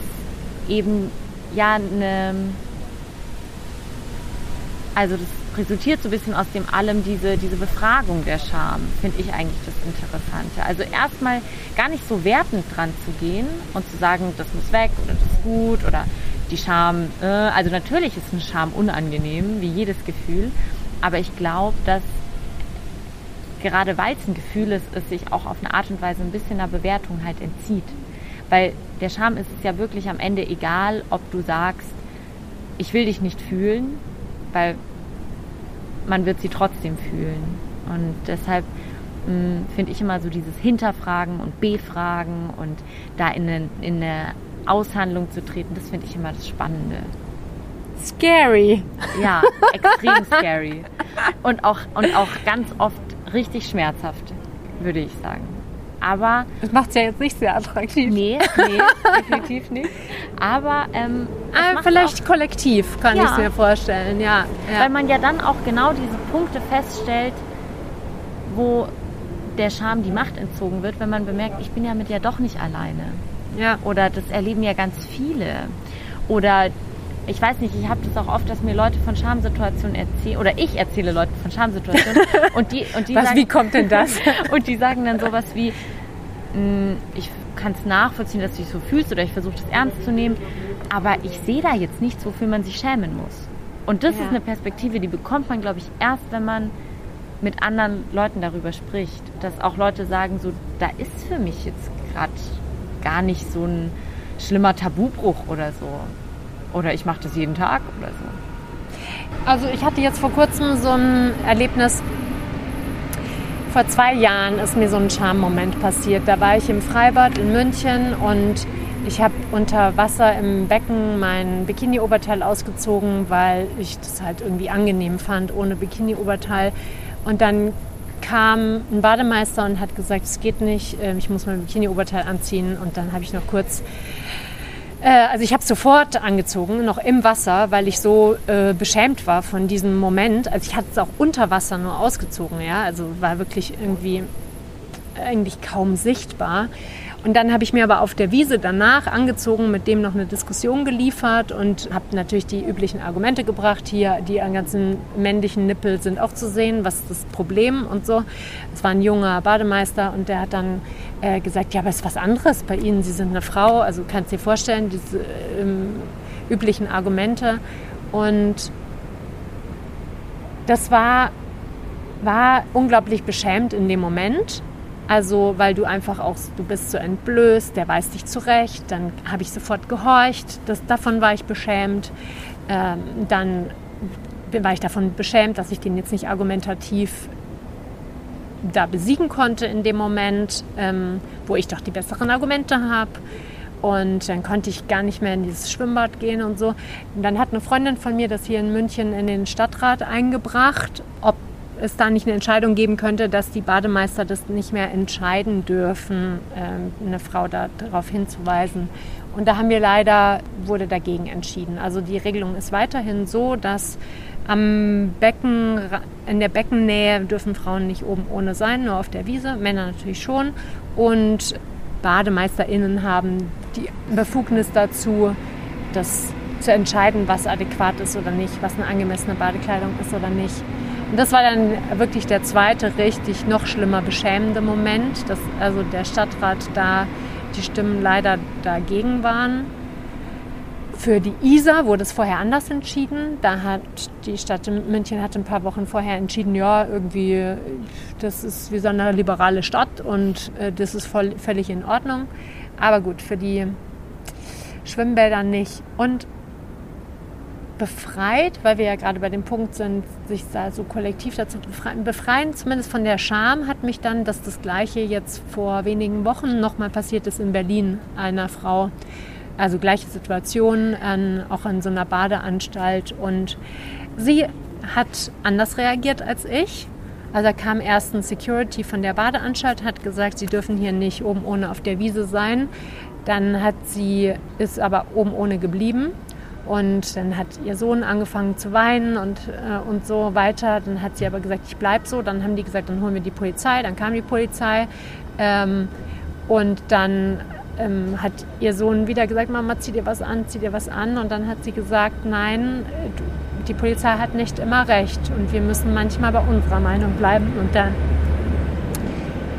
eben ja eine, also das resultiert so ein bisschen aus dem allem diese, diese Befragung der Scham, finde ich eigentlich das Interessante. Also erstmal gar nicht so wertend dran zu gehen und zu sagen, das muss weg oder das ist gut oder die Scham, äh, also natürlich ist eine Scham unangenehm, wie jedes Gefühl, aber ich glaube, dass gerade weil es ein Gefühl ist, es sich auch auf eine Art und Weise ein bisschen einer Bewertung halt entzieht. Weil der Scham ist es ja wirklich am Ende egal, ob du sagst, ich will dich nicht fühlen, weil man wird sie trotzdem fühlen. Und deshalb hm, finde ich immer so dieses Hinterfragen und Befragen und da in eine, in eine Aushandlung zu treten, das finde ich immer das Spannende. Scary. Ja, extrem scary. Und auch, und auch ganz oft richtig schmerzhaft, würde ich sagen. Aber. Das macht es ja jetzt nicht sehr attraktiv. Nee, nee, definitiv nicht. Aber. Ähm, ah, vielleicht auch, kollektiv, kann ja, ich mir vorstellen, ja, ja. Weil man ja dann auch genau diese Punkte feststellt, wo der Scham die Macht entzogen wird, wenn man bemerkt, ich bin ja mit ja doch nicht alleine. Ja. Oder das erleben ja ganz viele. Oder ich weiß nicht, ich habe das auch oft, dass mir Leute von Schamsituationen erzählen, oder ich erzähle Leuten von Schamsituationen. und die, und die Was, sagen, wie kommt denn das? und die sagen dann sowas wie, hm, ich kann es nachvollziehen, dass du dich so fühlst, oder ich versuche das ernst zu nehmen, aber ich sehe da jetzt nichts, wofür man sich schämen muss. Und das ja. ist eine Perspektive, die bekommt man, glaube ich, erst, wenn man mit anderen Leuten darüber spricht. Dass auch Leute sagen, so, da ist für mich jetzt gerade gar nicht so ein schlimmer Tabubruch oder so. Oder ich mache das jeden Tag oder so. Also ich hatte jetzt vor kurzem so ein Erlebnis. Vor zwei Jahren ist mir so ein Charme-Moment passiert. Da war ich im Freibad in München und ich habe unter Wasser im Becken mein Bikini-Oberteil ausgezogen, weil ich das halt irgendwie angenehm fand, ohne Bikini-Oberteil. Und dann kam ein Bademeister und hat gesagt, es geht nicht, ähm, ich muss mein Bikini-Oberteil anziehen. Und dann habe ich noch kurz also ich habe sofort angezogen, noch im Wasser, weil ich so äh, beschämt war von diesem Moment. Also ich hatte es auch unter Wasser nur ausgezogen, ja, also war wirklich irgendwie eigentlich kaum sichtbar. Und dann habe ich mir aber auf der Wiese danach angezogen, mit dem noch eine Diskussion geliefert und habe natürlich die üblichen Argumente gebracht. Hier, die ganzen männlichen Nippel sind auch zu sehen, was ist das Problem und so. Es war ein junger Bademeister und der hat dann äh, gesagt, ja, aber es ist was anderes bei Ihnen, Sie sind eine Frau, also kannst du dir vorstellen, diese ähm, üblichen Argumente. Und das war, war unglaublich beschämt in dem Moment. Also, weil du einfach auch, du bist so entblößt, der weist dich zurecht, dann habe ich sofort gehorcht, das, davon war ich beschämt. Ähm, dann war ich davon beschämt, dass ich den jetzt nicht argumentativ da besiegen konnte in dem Moment, ähm, wo ich doch die besseren Argumente habe. Und dann konnte ich gar nicht mehr in dieses Schwimmbad gehen und so. Und dann hat eine Freundin von mir das hier in München in den Stadtrat eingebracht, ob es da nicht eine Entscheidung geben könnte, dass die Bademeister das nicht mehr entscheiden dürfen, ähm, eine Frau darauf hinzuweisen. Und da haben wir leider, wurde dagegen entschieden. Also die Regelung ist weiterhin so, dass am Becken, in der Beckennähe dürfen Frauen nicht oben ohne sein, nur auf der Wiese, Männer natürlich schon. Und BademeisterInnen haben die Befugnis dazu, das zu entscheiden, was adäquat ist oder nicht, was eine angemessene Badekleidung ist oder nicht. Und das war dann wirklich der zweite richtig noch schlimmer beschämende Moment, dass also der Stadtrat da die Stimmen leider dagegen waren. Für die Isar wurde es vorher anders entschieden. Da hat die Stadt München hat ein paar Wochen vorher entschieden, ja, irgendwie, das ist wie so eine liberale Stadt und äh, das ist voll, völlig in Ordnung. Aber gut, für die Schwimmbäder nicht. Und befreit, weil wir ja gerade bei dem Punkt sind, sich da so kollektiv dazu befreien. Befreien, zumindest von der Scham, hat mich dann, dass das Gleiche jetzt vor wenigen Wochen nochmal passiert ist in Berlin einer Frau. Also gleiche Situation, an, auch an so einer Badeanstalt. Und sie hat anders reagiert als ich. Also da kam erst ein Security von der Badeanstalt, hat gesagt, sie dürfen hier nicht oben ohne auf der Wiese sein. Dann hat sie, ist aber oben ohne geblieben und dann hat ihr Sohn angefangen zu weinen und, äh, und so weiter. Dann hat sie aber gesagt, ich bleibe so. Dann haben die gesagt, dann holen wir die Polizei. Dann kam die Polizei. Ähm, und dann ähm, hat ihr Sohn wieder gesagt, Mama, zieh dir was an, zieh dir was an. Und dann hat sie gesagt, nein, die Polizei hat nicht immer recht. Und wir müssen manchmal bei unserer Meinung bleiben. Und dann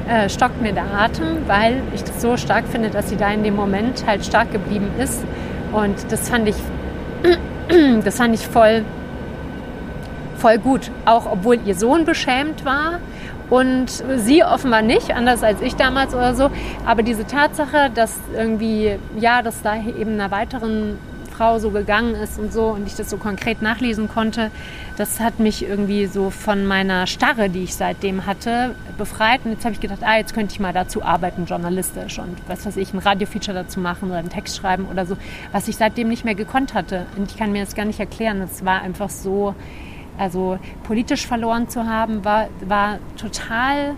äh, stockt mir der Atem, weil ich das so stark finde, dass sie da in dem Moment halt stark geblieben ist. Und das fand ich das fand ich voll, voll gut. Auch obwohl ihr Sohn beschämt war und sie offenbar nicht, anders als ich damals oder so. Aber diese Tatsache, dass irgendwie, ja, dass da eben einer weiteren Frau so gegangen ist und so und ich das so konkret nachlesen konnte, das hat mich irgendwie so von meiner Starre, die ich seitdem hatte, befreit. Und jetzt habe ich gedacht, ah, jetzt könnte ich mal dazu arbeiten, journalistisch und was weiß ich, ein Radiofeature dazu machen oder einen Text schreiben oder so, was ich seitdem nicht mehr gekonnt hatte. Und ich kann mir das gar nicht erklären. Es war einfach so, also politisch verloren zu haben, war, war total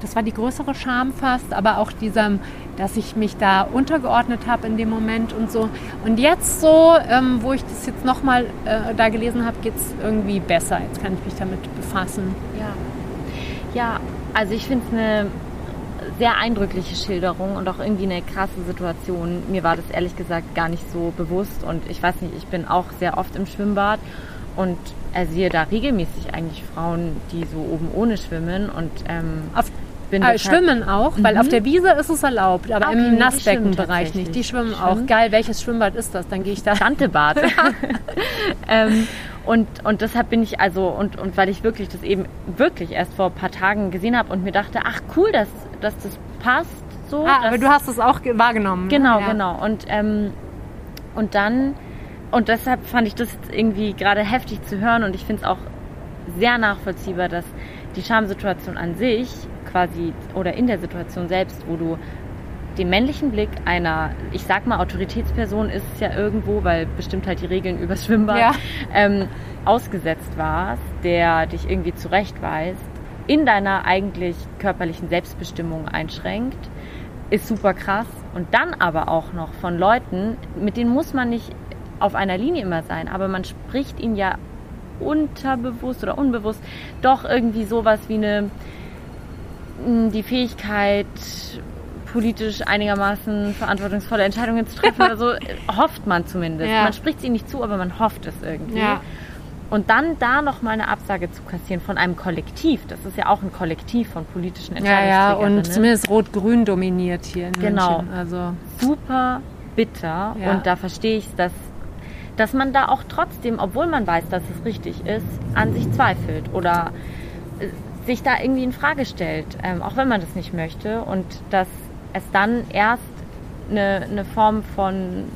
das war die größere Scham fast, aber auch dieser, dass ich mich da untergeordnet habe in dem Moment und so. Und jetzt so, ähm, wo ich das jetzt nochmal äh, da gelesen habe, geht es irgendwie besser. Jetzt kann ich mich damit befassen. Ja, ja also ich finde es eine sehr eindrückliche Schilderung und auch irgendwie eine krasse Situation. Mir war das ehrlich gesagt gar nicht so bewusst und ich weiß nicht, ich bin auch sehr oft im Schwimmbad und sehe da regelmäßig eigentlich Frauen, die so oben ohne schwimmen und ähm, auf. Äh, schwimmen auch, mhm. weil auf der Wiese ist es erlaubt, aber okay, im Nassbeckenbereich nicht. Die schwimmen auch. Geil, welches Schwimmbad ist das? Dann gehe ich da. Dantebad. ähm, und, und deshalb bin ich also, und, und weil ich wirklich das eben wirklich erst vor ein paar Tagen gesehen habe und mir dachte, ach cool, dass, dass das passt. So, ah, aber du hast es auch wahrgenommen. Ne? Genau, ja. genau. Und, ähm, und dann, und deshalb fand ich das irgendwie gerade heftig zu hören und ich finde es auch sehr nachvollziehbar, dass die Schamsituation an sich quasi oder in der Situation selbst, wo du den männlichen Blick einer, ich sag mal, Autoritätsperson ist es ja irgendwo, weil bestimmt halt die Regeln übers Schwimmbad ja. ähm, ausgesetzt warst, der dich irgendwie zurechtweist, in deiner eigentlich körperlichen Selbstbestimmung einschränkt, ist super krass. Und dann aber auch noch von Leuten, mit denen muss man nicht auf einer Linie immer sein, aber man spricht ihnen ja unterbewusst oder unbewusst doch irgendwie sowas wie eine die Fähigkeit, politisch einigermaßen verantwortungsvolle Entscheidungen zu treffen oder so, hofft man zumindest. Ja. Man spricht es ihnen nicht zu, aber man hofft es irgendwie. Ja. Und dann da nochmal eine Absage zu kassieren von einem Kollektiv, das ist ja auch ein Kollektiv von politischen Entscheidungsträgern. Ja, ja, und zumindest Rot-Grün dominiert hier in Genau. München. Also super bitter ja. und da verstehe ich dass, dass man da auch trotzdem, obwohl man weiß, dass es richtig ist, an sich zweifelt oder sich da irgendwie in Frage stellt, ähm, auch wenn man das nicht möchte und dass es dann erst eine, eine Form von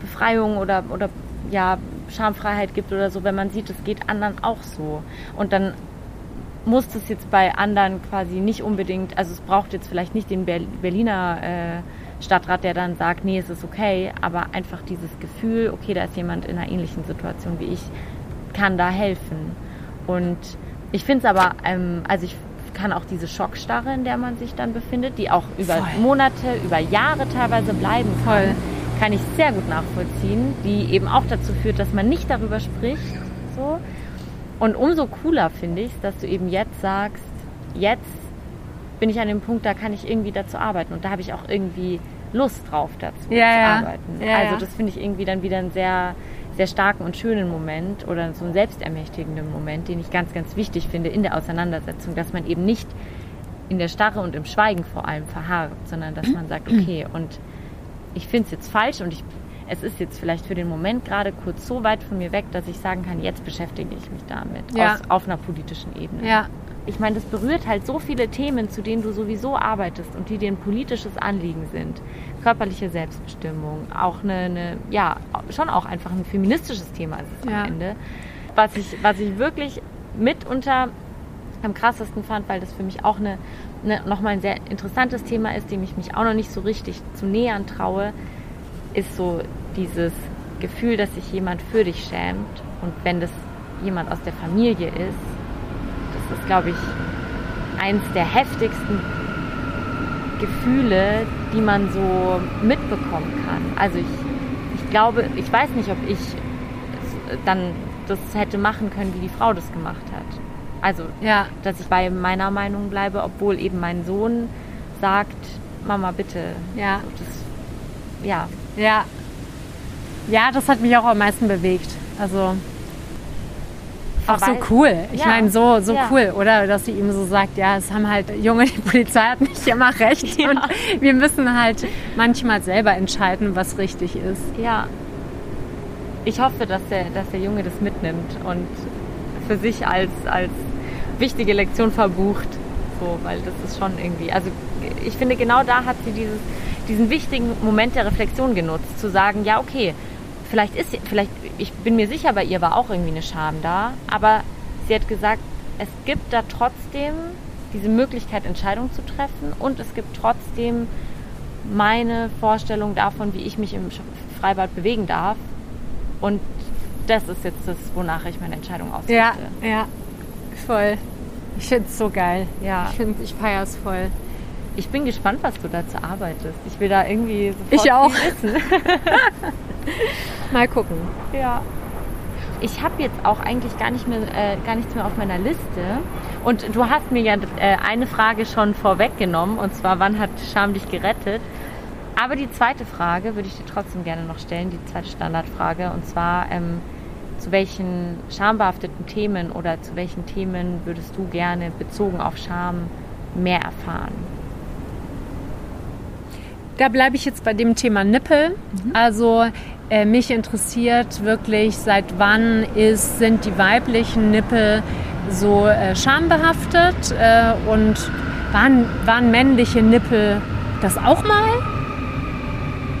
Befreiung oder, oder ja, Schamfreiheit gibt oder so, wenn man sieht, es geht anderen auch so. Und dann muss das jetzt bei anderen quasi nicht unbedingt, also es braucht jetzt vielleicht nicht den Berliner äh, Stadtrat, der dann sagt, nee, es ist okay, aber einfach dieses Gefühl, okay, da ist jemand in einer ähnlichen Situation wie ich, kann da helfen. Und ich finde es aber, ähm, also ich kann auch diese Schockstarre, in der man sich dann befindet, die auch über Voll. Monate, über Jahre teilweise bleiben kann, Voll. kann ich sehr gut nachvollziehen, die eben auch dazu führt, dass man nicht darüber spricht. So. Und umso cooler finde ich es, dass du eben jetzt sagst, jetzt bin ich an dem Punkt, da kann ich irgendwie dazu arbeiten und da habe ich auch irgendwie Lust drauf dazu ja, zu ja. arbeiten. Ja, also das finde ich irgendwie dann wieder ein sehr sehr starken und schönen Moment oder so einen selbstermächtigenden Moment, den ich ganz, ganz wichtig finde in der Auseinandersetzung, dass man eben nicht in der Starre und im Schweigen vor allem verharrt, sondern dass man sagt, okay, und ich finde es jetzt falsch und ich, es ist jetzt vielleicht für den Moment gerade kurz so weit von mir weg, dass ich sagen kann, jetzt beschäftige ich mich damit ja. aus, auf einer politischen Ebene. Ja, ich meine, das berührt halt so viele Themen, zu denen du sowieso arbeitest und die dir ein politisches Anliegen sind. Körperliche Selbstbestimmung, auch eine, eine ja, schon auch einfach ein feministisches Thema ist es ja. am Ende. Was ich, was ich wirklich mitunter am krassesten fand, weil das für mich auch eine, eine, nochmal ein sehr interessantes Thema ist, dem ich mich auch noch nicht so richtig zu nähern traue, ist so dieses Gefühl, dass sich jemand für dich schämt und wenn das jemand aus der Familie ist, das ist, glaube ich, eins der heftigsten Gefühle, die man so mitbekommen kann. Also ich, ich glaube, ich weiß nicht, ob ich dann das hätte machen können, wie die Frau das gemacht hat. Also, ja. dass ich bei meiner Meinung bleibe, obwohl eben mein Sohn sagt, Mama, bitte. Ja. Das, ja. Ja. Ja, das hat mich auch am meisten bewegt. Also auch so cool. Ich ja. meine, so, so ja. cool, oder? Dass sie ihm so sagt, ja, es haben halt, Junge, die Polizei hat nicht immer recht. Ja. Und wir müssen halt manchmal selber entscheiden, was richtig ist. Ja. Ich hoffe, dass der, dass der Junge das mitnimmt und für sich als, als wichtige Lektion verbucht. So, weil das ist schon irgendwie. Also ich finde, genau da hat sie dieses, diesen wichtigen Moment der Reflexion genutzt, zu sagen, ja, okay, vielleicht ist sie, vielleicht, ich bin mir sicher, bei ihr war auch irgendwie eine Scham da, aber sie hat gesagt, es gibt da trotzdem diese Möglichkeit, Entscheidungen zu treffen und es gibt trotzdem meine Vorstellung davon, wie ich mich im Freibad bewegen darf. Und das ist jetzt das, wonach ich meine Entscheidung ausrichte. Ja, ja, voll. Ich finde es so geil. Ja. Ich, find, ich feiere es voll. Ich bin gespannt, was du dazu arbeitest. Ich will da irgendwie sofort ich auch. wissen. Mal gucken. Ja. Ich habe jetzt auch eigentlich gar, nicht mehr, äh, gar nichts mehr auf meiner Liste. Und du hast mir ja äh, eine Frage schon vorweggenommen, und zwar, wann hat Scham dich gerettet? Aber die zweite Frage würde ich dir trotzdem gerne noch stellen, die zweite Standardfrage, und zwar, ähm, zu welchen schambehafteten Themen oder zu welchen Themen würdest du gerne bezogen auf Scham mehr erfahren? Da bleibe ich jetzt bei dem Thema Nippel. Mhm. Also äh, mich interessiert wirklich, seit wann ist, sind die weiblichen Nippel so äh, schambehaftet äh, und waren, waren männliche Nippel das auch mal?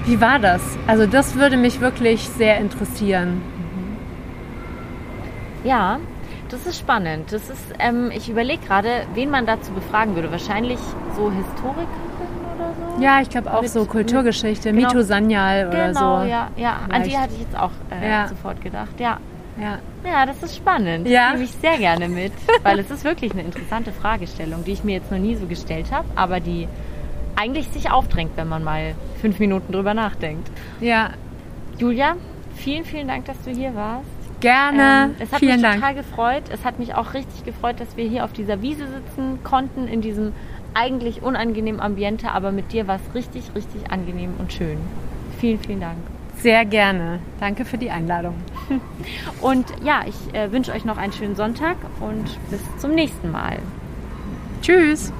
Wie war das? Also das würde mich wirklich sehr interessieren. Mhm. Ja, das ist spannend. Das ist, ähm, ich überlege gerade, wen man dazu befragen würde. Wahrscheinlich so Historiker ja, ich glaube auch mit, so Kulturgeschichte, genau, Mito Sanyal oder genau, so. ja, ja. An die hatte ich jetzt auch äh, ja. sofort gedacht, ja. Ja. ja, das ist spannend. Ja. Das nehme ich sehr gerne mit, weil es ist wirklich eine interessante Fragestellung, die ich mir jetzt noch nie so gestellt habe, aber die eigentlich sich aufdrängt, wenn man mal fünf Minuten drüber nachdenkt. Ja. Julia, vielen, vielen Dank, dass du hier warst. Gerne. Ähm, es hat vielen mich Dank. total gefreut. Es hat mich auch richtig gefreut, dass wir hier auf dieser Wiese sitzen konnten, in diesem eigentlich unangenehmen Ambiente, aber mit dir war es richtig, richtig angenehm und schön. Vielen, vielen Dank. Sehr gerne. Danke für die Einladung. Und ja, ich äh, wünsche euch noch einen schönen Sonntag und bis zum nächsten Mal. Tschüss.